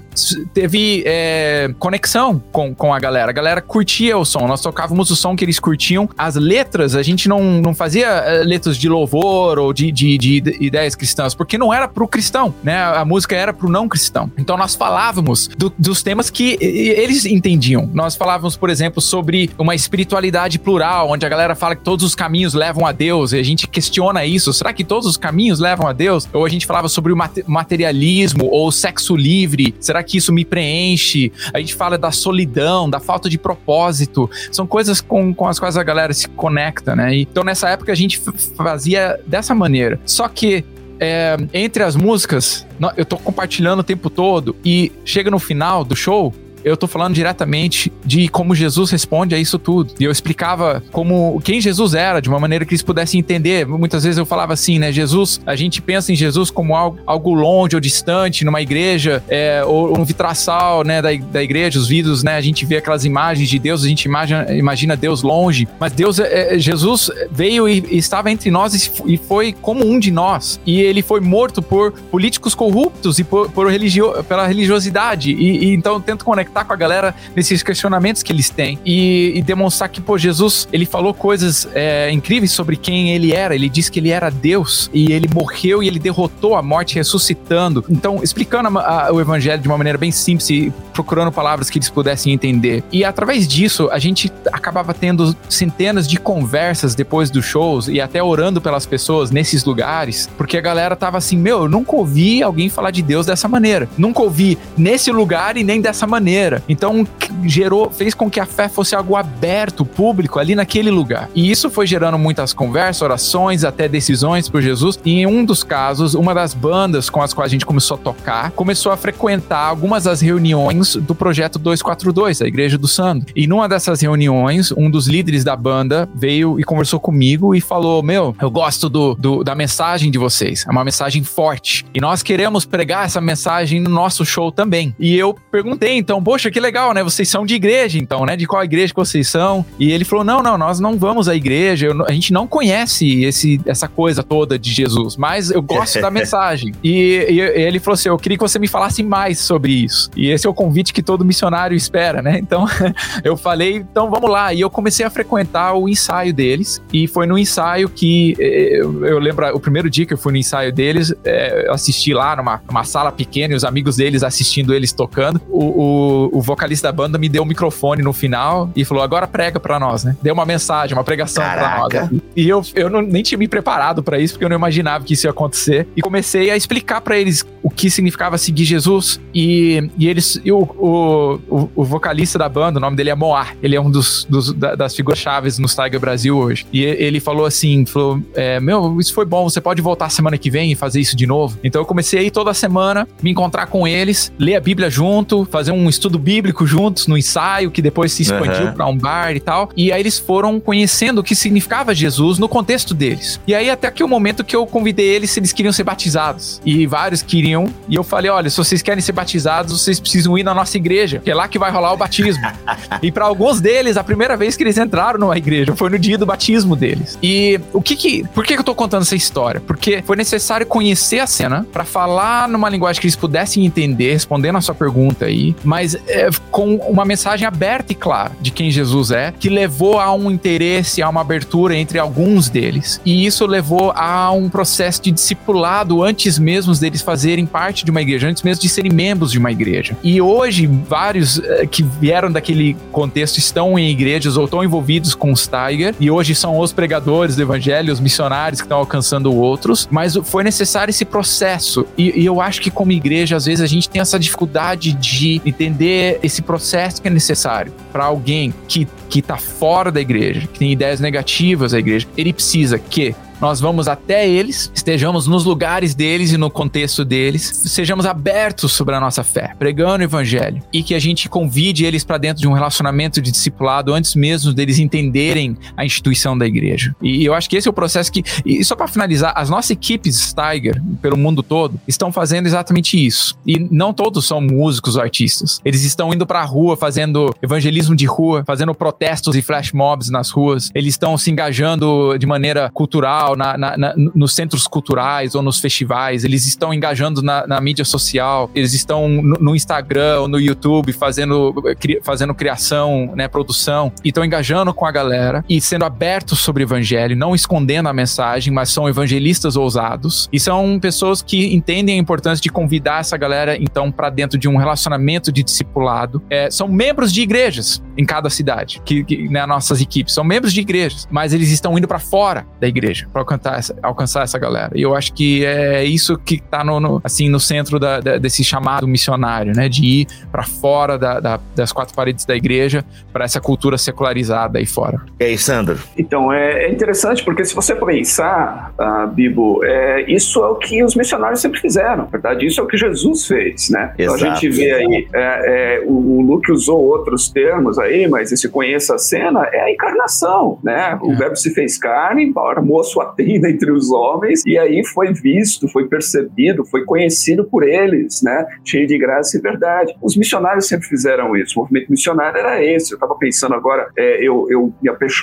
[SPEAKER 2] teve é, conexão com, com a galera. A galera curtia o som, nós tocávamos o som que eles curtiam. As letras, a gente não, não fazia é, letras de louvor ou de, de, de, de ideias cristãs, porque não era pro cristão, né? A música era pro não cristão. Então, nós falávamos do, dos temas que eles entendiam. Nós falávamos, por exemplo, exemplo, sobre uma espiritualidade plural, onde a galera fala que todos os caminhos levam a Deus, e a gente questiona isso. Será que todos os caminhos levam a Deus? Ou a gente falava sobre o materialismo ou sexo livre. Será que isso me preenche? A gente fala da solidão, da falta de propósito. São coisas com, com as quais a galera se conecta, né? Então nessa época a gente fazia dessa maneira. Só que é, entre as músicas, eu tô compartilhando o tempo todo e chega no final do show, eu tô falando diretamente de como Jesus responde a isso tudo. E eu explicava como quem Jesus era, de uma maneira que eles pudessem entender. Muitas vezes eu falava assim, né? Jesus, a gente pensa em Jesus como algo, algo longe ou distante numa igreja, é, ou um vitraçal, né, da, da igreja, os vidros, né? A gente vê aquelas imagens de Deus, a gente imagina, imagina Deus longe, mas Deus, é, é Jesus veio e, estava entre nós e, foi como um de nós. E ele foi morto por políticos corruptos e por, por religio, pela religiosidade. E, e então tento conectar conectar com a galera nesses questionamentos que eles têm e, e demonstrar que, pô, Jesus, ele falou coisas é, incríveis sobre quem ele era. Ele disse que ele era Deus e ele morreu e ele derrotou a morte ressuscitando. Então, explicando a, a, o evangelho de uma maneira bem simples e procurando palavras que eles pudessem entender. E através disso, a gente acabava tendo centenas de conversas depois dos shows e até orando pelas pessoas nesses lugares, porque a galera tava assim: meu, eu nunca ouvi alguém falar de Deus dessa maneira. Nunca ouvi nesse lugar e nem dessa maneira maneira. Então, gerou, fez com que a fé fosse algo aberto, público, ali naquele lugar. E isso foi gerando muitas conversas, orações, até decisões por Jesus. E em um dos casos, uma das bandas com as quais a gente começou a tocar, começou a frequentar algumas das reuniões do projeto 242, a Igreja do Sandro. E numa dessas reuniões, um dos líderes da banda veio e conversou comigo e falou: Meu, eu gosto do, do da mensagem de vocês. É uma mensagem forte. E nós queremos pregar essa mensagem no nosso show também. E eu perguntei, então, poxa, que legal, né? Vocês são de igreja, então, né? De qual igreja que vocês são? E ele falou: não, não, nós não vamos à igreja, eu, a gente não conhece esse, essa coisa toda de Jesus, mas eu gosto da mensagem. E, e, ele falou assim: eu queria que você me falasse mais sobre isso. E esse é o convite que todo missionário espera, né? Então eu falei: então vamos lá. E eu comecei a frequentar o ensaio deles. E foi no ensaio que eh, eu, eu lembro, o primeiro dia que eu fui no ensaio deles, é, eu assisti lá numa, numa sala pequena e os amigos deles assistindo eles tocando. o, o, vocalista da banda me deu o um microfone no final e falou: agora prega pra nós, né? Deu uma mensagem, uma pregação Caraca. pra nós. E eu, eu não, nem tinha me preparado para isso, porque eu não imaginava que isso ia acontecer. E comecei a explicar para eles o que significava seguir Jesus. E, e eles. E o, o, o, o, vocalista da banda, o nome dele é Moar. Ele é um dos, dos das figuras chaves no Tiger Brasil hoje. E ele falou assim: falou, é, Meu, isso foi bom, você pode voltar semana que vem e fazer isso de novo. Então eu comecei a ir toda semana, me encontrar com eles, ler a Bíblia junto, fazer um estudo estudo bíblico juntos no ensaio, que depois se expandiu uhum. para um bar e tal. E aí eles foram conhecendo o que significava Jesus no contexto deles. E aí até que o momento que eu convidei eles se eles queriam ser batizados. E vários queriam. E eu falei: olha, se vocês querem ser batizados, vocês precisam ir na nossa igreja, que é lá que vai rolar o batismo. e para alguns deles, a primeira vez que eles entraram numa igreja foi no dia do batismo deles. E o que que. Por que eu tô contando essa história? Porque foi necessário conhecer a cena para falar numa linguagem que eles pudessem entender, respondendo a sua pergunta aí, mas é, com uma mensagem aberta e clara de quem Jesus é, que levou a um interesse, a uma abertura entre alguns deles. E isso levou a um processo de discipulado antes mesmo deles fazerem parte de uma igreja, antes mesmo de serem membros de uma igreja. E hoje, vários é, que vieram daquele contexto estão em igrejas ou estão envolvidos com os Tiger, e hoje são os pregadores do evangelho, os missionários que estão alcançando outros, mas foi necessário esse processo. E, e eu acho que, como igreja, às vezes a gente tem essa dificuldade de entender entender esse processo que é necessário para alguém que que está fora da igreja, que tem ideias negativas da igreja. Ele precisa que nós vamos até eles, estejamos nos lugares deles e no contexto deles, sejamos abertos sobre a nossa fé, pregando o evangelho e que a gente convide eles para dentro de um relacionamento de discipulado antes mesmo deles entenderem a instituição da igreja. E eu acho que esse é o processo que, e só para finalizar, as nossas equipes Tiger pelo mundo todo estão fazendo exatamente isso. E não todos são músicos ou artistas. Eles estão indo para a rua fazendo evangelismo de rua, fazendo protestos e flash mobs nas ruas. Eles estão se engajando de maneira cultural na, na, na, nos centros culturais ou nos festivais, eles estão engajando na, na mídia social, eles estão no, no, Instagram ou no YouTube fazendo, cri, fazendo criação, né, produção, e estão engajando com a galera e sendo abertos sobre o evangelho, não escondendo a mensagem, mas são evangelistas ousados e são pessoas que entendem a importância de convidar essa galera então para dentro de um relacionamento de discipulado. É, são membros de igrejas em cada cidade, que, que né, nossas equipes são membros de igrejas, mas eles estão indo para fora da igreja para alcançar essa, alcançar essa galera. E eu acho que é isso que está no, no, assim no centro da, da, desse chamado missionário, né, de ir para fora da, da, das quatro paredes da igreja para essa cultura secularizada aí fora.
[SPEAKER 1] E aí, Sandro?
[SPEAKER 3] Então é, é interessante porque se você pensar, uh, Bibo, é, isso é o que os missionários sempre fizeram. Na verdade, isso é o que Jesus fez, né? Então a gente vê aí é, é, o, o Luke usou outros termos aí, mas esse conheça a cena é a encarnação, né? O é. verbo se fez carne, armou sua tenda entre os homens e aí foi visto, foi percebido, foi conhecido por eles, né? Cheio de graça e verdade. Os missionários sempre fizeram isso. O movimento missionário era esse. Eu estava pensando agora, é, eu, eu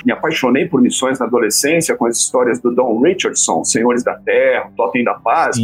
[SPEAKER 3] me apaixonei por missões na adolescência com as histórias do Don Richardson, Senhores da Terra, Totem da Paz.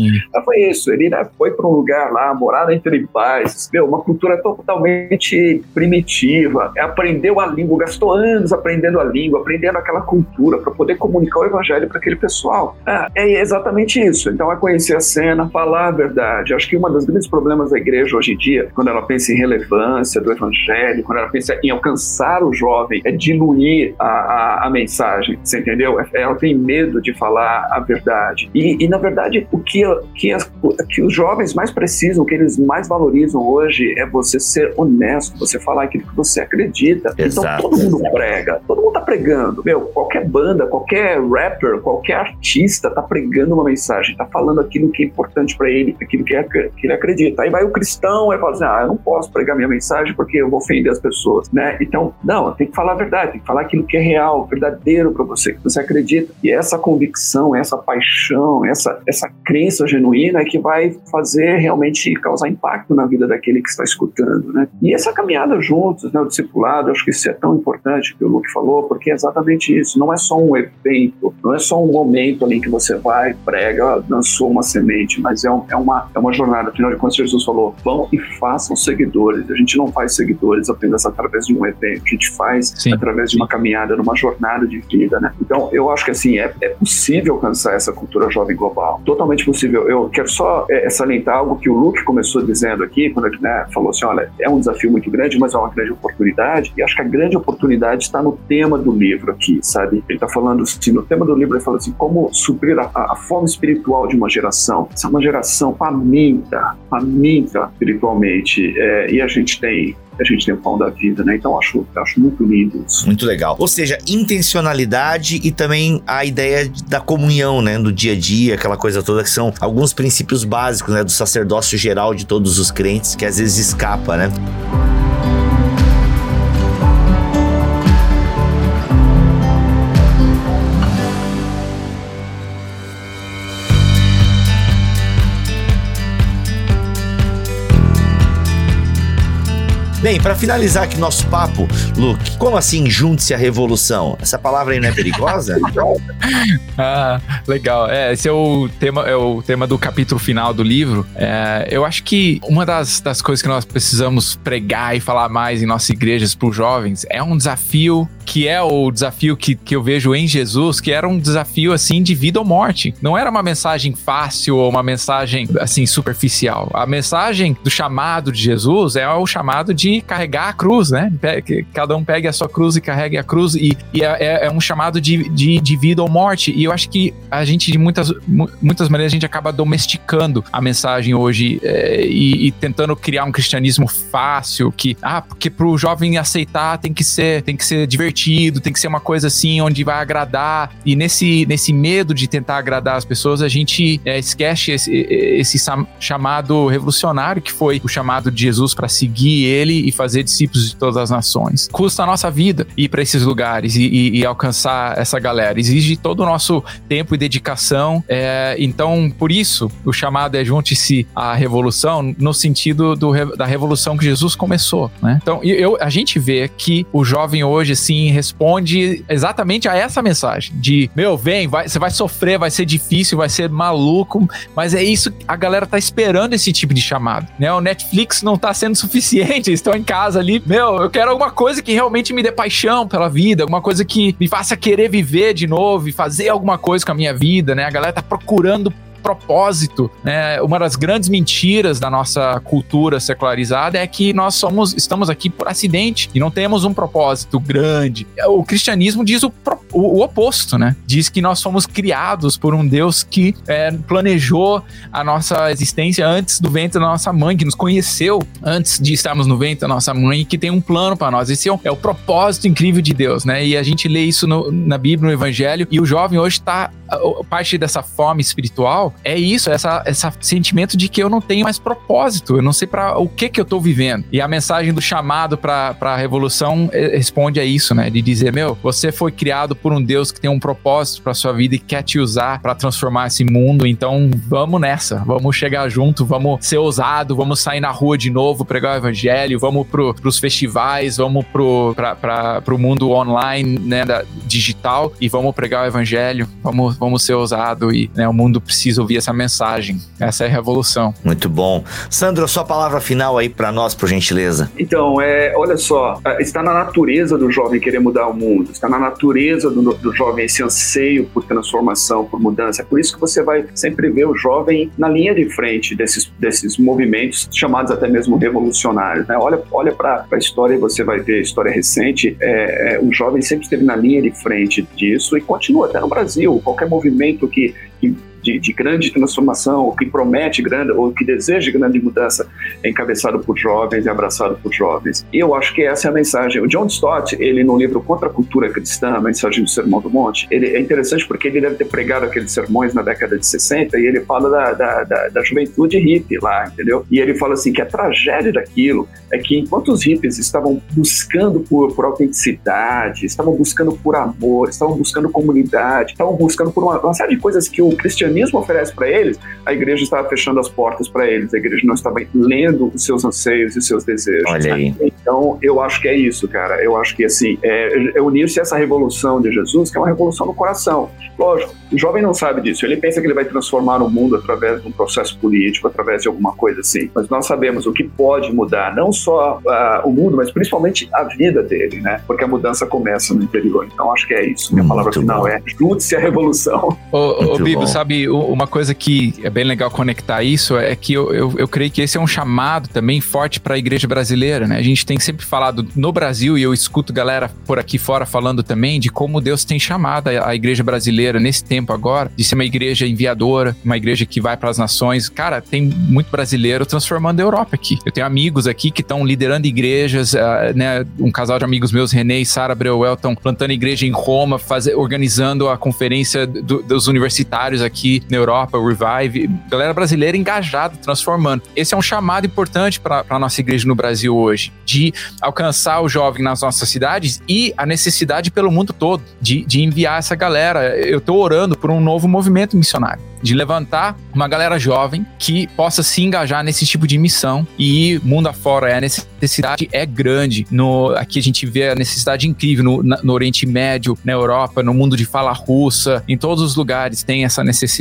[SPEAKER 3] Foi isso. Ele né, foi para um lugar lá, morar entre paz, uma cultura totalmente primitiva. Aprendeu a língua, gastou anos aprendendo a língua, aprendendo aquela cultura para poder comunicar o evangelho para aquele pessoal. Ah, é exatamente isso. Então é conhecer a cena, falar a verdade. Acho que um dos grandes problemas da igreja hoje em dia, quando ela pensa em relevância do evangelho, quando ela pensa em alcançar o jovem, é diluir a, a, a mensagem. Você entendeu? É, ela tem medo de falar a verdade. E, e na verdade, o que, que, as, que os jovens mais precisam, o que eles mais valorizam hoje é você ser honesto, você falar aquilo que você acredita. Então, Exato. Então todo mundo prega, todo mundo tá pregando. Meu, qualquer banda, qualquer rapper, qualquer artista tá pregando uma mensagem, tá falando aquilo que é importante para ele, aquilo que, é, que, ele acredita. Aí vai o cristão e fala assim: ah, eu não posso pregar minha mensagem porque eu vou ofender as pessoas, né? Então, não, tem que falar a verdade, tem que falar aquilo que é real, verdadeiro para você, que você acredita. E essa convicção, essa paixão, essa, essa crença genuína é que vai fazer realmente causar impacto na vida daquele que está escutando, né? E essa caminhada juntos, né, o discipulado, acho que isso é tão importante que o Luke falou, porque é exatamente isso. Não é só um evento, não é só um momento ali que você vai, prega, lançou uma semente, mas é, um, é, uma, é uma jornada. Afinal de contas, Jesus falou: vão e façam seguidores. A gente não faz seguidores apenas através de um evento, a gente faz Sim. através de uma caminhada, numa jornada de vida, né? Então, eu acho que assim, é, é possível alcançar essa cultura jovem global. Totalmente possível. Eu quero só é, salientar algo que o Luke começou dizendo aqui, quando ele né, falou assim: olha, é um desafio muito grande, mas é uma grande oportunidade. E acho que a grande oportunidade está no tema do livro aqui, sabe? Ele está falando assim, no tema do livro, ele fala assim: como suprir a, a fome espiritual de uma geração. Essa é uma geração faminta, faminta espiritualmente. É, e a gente tem a gente tem o pão da vida, né? Então acho, acho muito lindo isso.
[SPEAKER 1] Muito legal. Ou seja, intencionalidade e também a ideia da comunhão, né? Do dia a dia, aquela coisa toda que são alguns princípios básicos, né? Do sacerdócio geral de todos os crentes que às vezes escapa, né? Bem, para finalizar aqui nosso papo, Luke, como assim junte-se à revolução? Essa palavra aí não é perigosa?
[SPEAKER 2] ah, legal. É, esse é o tema, é o tema do capítulo final do livro. É, eu acho que uma das, das coisas que nós precisamos pregar e falar mais em nossas igrejas para os jovens é um desafio que é o desafio que, que eu vejo em Jesus, que era um desafio assim de vida ou morte. Não era uma mensagem fácil ou uma mensagem assim superficial. A mensagem do chamado de Jesus é o chamado de carregar a cruz, né? Que cada um pegue a sua cruz e carregue a cruz, e, e é, é, é, um chamado de, de, de, vida ou morte. E eu acho que a gente, de muitas, muitas maneiras, a gente acaba domesticando a mensagem hoje é, e, e, tentando criar um cristianismo fácil, que, ah, porque pro jovem aceitar tem que ser, tem que ser divertido divertido, tem que ser uma coisa assim onde vai agradar. E nesse, nesse medo de tentar agradar as pessoas, a gente é, esquece esse, esse chamado revolucionário que foi o chamado de Jesus para seguir ele e fazer discípulos de todas as nações. Custa a nossa vida ir para esses lugares e, e, e, alcançar essa galera. Exige todo o nosso tempo e dedicação. É, então, por isso, o chamado é junte-se à revolução no sentido do, da revolução que Jesus começou. Né? Então, eu, a gente vê que o jovem hoje, assim, responde exatamente a essa mensagem: de meu, vem, vai, você vai sofrer, vai ser difícil, vai ser maluco, mas é isso, a galera tá esperando esse tipo de chamado, né? O Netflix não tá sendo suficiente, eles estão em casa ali, meu, eu quero alguma coisa que realmente me dê paixão pela vida, alguma coisa que me faça querer viver de novo e fazer alguma coisa com a minha vida, né? A galera tá procurando propósito, né? Uma das grandes mentiras da nossa cultura secularizada é que nós somos, estamos aqui por acidente e não temos um propósito grande. O cristianismo diz o, o, o oposto, né? Diz que nós fomos criados por um Deus que é, planejou a nossa existência antes do ventre da nossa mãe, que nos conheceu antes de estarmos no ventre da nossa mãe que tem um plano para nós. Esse é o, é o, propósito incrível de Deus, né? E a gente lê isso no, na Bíblia, no Evangelho, e o jovem hoje está parte dessa fome espiritual é isso, essa, esse sentimento de que eu não tenho mais propósito, eu não sei para o que que eu tô vivendo. E a mensagem do chamado para a revolução eh, responde a isso, né? De dizer, meu, você foi criado por um Deus que tem um propósito para sua vida e quer te usar para transformar esse mundo, então vamos nessa, vamos chegar junto, vamos ser ousado, vamos sair na rua de novo, pregar o evangelho, vamos pro, pros festivais, vamos pro, pra, pra, pro mundo online, né, da, digital e vamos pregar o evangelho, vamos vamos ser ousado e né, o mundo precisa ouvir essa mensagem. Essa é a revolução.
[SPEAKER 1] Muito bom. Sandro, sua palavra final aí para nós, por gentileza.
[SPEAKER 3] Então, é, olha só, está na natureza do jovem querer mudar o mundo, está na natureza do, do jovem esse anseio por transformação, por mudança. É por isso que você vai sempre ver o jovem na linha de frente desses, desses movimentos chamados até mesmo revolucionários. Né? Olha, olha para a história e você vai ver, história recente, é, é, o jovem sempre esteve na linha de frente disso e continua até no Brasil. Qualquer movimento que, que de, de, grande transformação, ou que promete grande, ou que deseja grande mudança, é encabeçado por jovens e abraçado por jovens. E eu acho que essa é a mensagem. O John Stott, ele no livro Contra a Cultura Cristã, a mensagem do Sermão do Monte, ele é interessante porque ele deve ter pregado aqueles sermões na década de 60 e ele fala da, da, da, da juventude hippie lá, entendeu? E ele fala assim que a tragédia daquilo é que enquanto os hippies estavam buscando por, por autenticidade, estavam buscando por amor, estavam buscando comunidade, estavam buscando por uma, uma série de coisas que o cristianismo cristianismo oferece para eles, a igreja estava fechando as portas para eles, a igreja não estava lendo os seus anseios e seus desejos.
[SPEAKER 1] Olha aí.
[SPEAKER 3] Então, eu acho que é isso, cara. Eu acho que, assim, é, é unir-se a essa revolução de Jesus, que é uma revolução no coração. Lógico, o jovem não sabe disso. Ele pensa que ele vai transformar o mundo através de um processo político, através de alguma coisa assim. Mas nós sabemos o que pode mudar, não só uh, o mundo, mas principalmente a vida dele, né? Porque a mudança começa no interior. Então, acho que é isso. Minha Muito palavra final bom. é junte-se à revolução.
[SPEAKER 2] Ô, ô Bibo, sabe, uma coisa que é bem legal conectar isso é que eu, eu, eu creio que esse é um chamado também forte para a igreja brasileira, né? A gente tem sempre falado no Brasil, e eu escuto galera por aqui fora falando também de como Deus tem chamado a, a igreja brasileira nesse tempo agora de ser uma igreja enviadora, uma igreja que vai para as nações. Cara, tem muito brasileiro transformando a Europa aqui. Eu tenho amigos aqui que estão liderando igrejas, uh, né? Um casal de amigos meus, René e Sara Breuel, estão plantando igreja em Roma, fazer, organizando a conferência do, dos universitários aqui na Europa, o Revive, galera brasileira engajada, transformando. Esse é um chamado importante para a nossa igreja no Brasil hoje, de alcançar o jovem nas nossas cidades e a necessidade pelo mundo todo de, de enviar essa galera. Eu estou orando por um novo movimento missionário de levantar uma galera jovem que possa se engajar nesse tipo de missão e mundo afora. A necessidade é grande. No, aqui a gente vê a necessidade incrível no, no Oriente Médio, na Europa, no mundo de fala russa, em todos os lugares tem essa necessidade.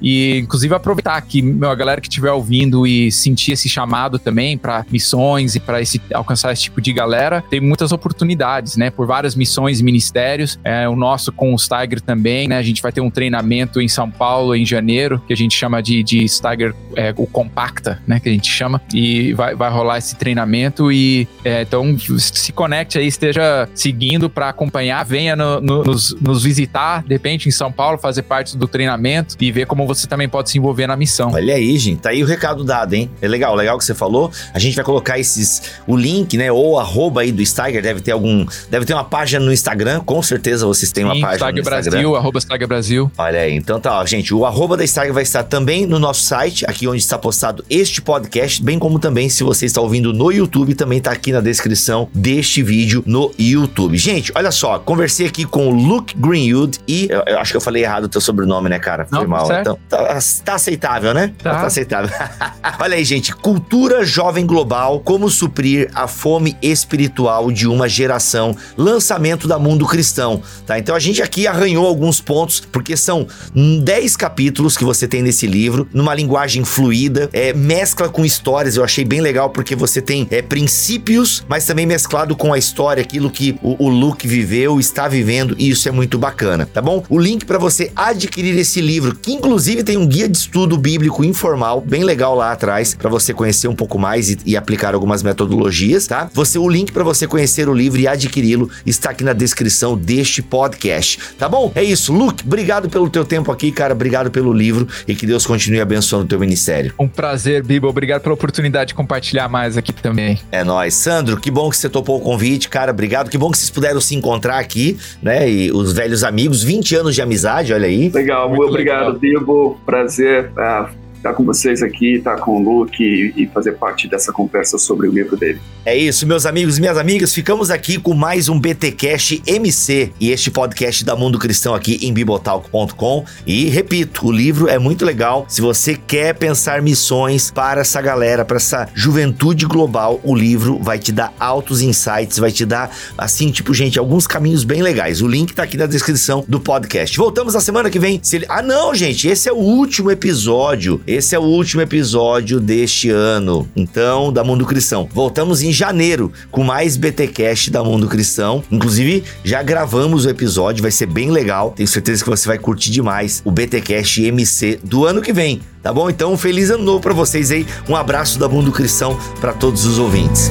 [SPEAKER 2] E, inclusive, aproveitar que meu, a galera que estiver ouvindo e sentir esse chamado também para missões e para alcançar esse tipo de galera, tem muitas oportunidades, né? Por várias missões e ministérios. É, o nosso com o Steiger também, né? A gente vai ter um treinamento em São Paulo em janeiro, que a gente chama de, de Steiger, é, o Compacta, né? Que a gente chama. E vai, vai rolar esse treinamento. E é, então se conecte aí, esteja seguindo para acompanhar, venha no, no, nos, nos visitar, de repente, em São Paulo, fazer parte do treinamento e ver como você também pode se envolver na missão.
[SPEAKER 1] Olha aí, gente, tá aí o recado dado, hein? É legal, legal que você falou. A gente vai colocar esses, o link, né? Ou arroba aí do Steiger, deve ter algum, deve ter uma página no Instagram, com certeza vocês têm Sim, uma página Steiger no Instagram.
[SPEAKER 2] Brasil, arroba Steiger Brasil.
[SPEAKER 1] Olha aí, então tá, ó, gente, o arroba da Stag vai estar também no nosso site, aqui onde está postado este podcast, bem como também se você está ouvindo no YouTube, também está aqui na descrição deste vídeo no YouTube. Gente, olha só, conversei aqui com o Luke Greenwood e eu, eu acho que eu falei errado o teu sobrenome, né, cara?
[SPEAKER 2] Foi Mal. Certo.
[SPEAKER 1] Então, tá, tá, aceitável, né?
[SPEAKER 2] Tá,
[SPEAKER 1] tá aceitável. olha aí, gente, cultura jovem global, como suprir a fome espiritual de uma geração, lançamento da Mundo Cristão, tá? Então a gente aqui arranhou alguns pontos, porque são 10 capítulos capítulos que você tem nesse livro, numa linguagem fluida, é, mescla com histórias, eu achei bem legal porque você tem é, princípios, mas também mesclado com a história, aquilo que o, o Luke viveu, está vivendo, e isso é muito bacana, tá bom? O link para você adquirir esse livro, que inclusive tem um guia de estudo bíblico informal, bem legal lá atrás, para você conhecer um pouco mais e, e, aplicar algumas metodologias, tá? Você o link para você conhecer o livro e adquiri-lo está aqui na descrição deste podcast, tá bom? É isso, Luke, obrigado pelo teu tempo aqui, cara, obrigado pelo livro e que Deus continue abençoando o teu ministério.
[SPEAKER 2] Um prazer, Bibo, obrigado pela oportunidade de compartilhar mais aqui também.
[SPEAKER 1] É nóis. Sandro, que bom que você topou o convite, cara, obrigado, que bom que vocês puderam se encontrar aqui, né? E os velhos amigos, 20 anos de amizade, olha aí.
[SPEAKER 3] Legal, muito obrigado, legal. Bibo, prazer. Uh, estar com vocês aqui, estar com o Luke e, fazer parte dessa conversa sobre o livro dele.
[SPEAKER 1] É isso, meus amigos e minhas amigas, ficamos aqui com mais um BTcast MC e este podcast da Mundo Cristão aqui em bibotalk.com. E repito, o livro é muito legal. Se você quer pensar missões para essa galera, para essa juventude global, o livro vai te dar altos insights, vai te dar assim, tipo, gente, alguns caminhos bem legais. O link tá aqui na descrição do podcast. Voltamos na semana que vem. Ele... Ah, não, gente, esse é o último episódio. Esse é o último episódio deste ano, então, da Mundo Cristão. Voltamos em janeiro com mais BTcast da Mundo Cristão. Inclusive, já gravamos o episódio, vai ser bem legal. Tenho certeza que você vai curtir demais o BTcast MC do ano que vem, tá bom? Então, um feliz ano novo para vocês aí. Um abraço da Mundo Cristão para todos os ouvintes.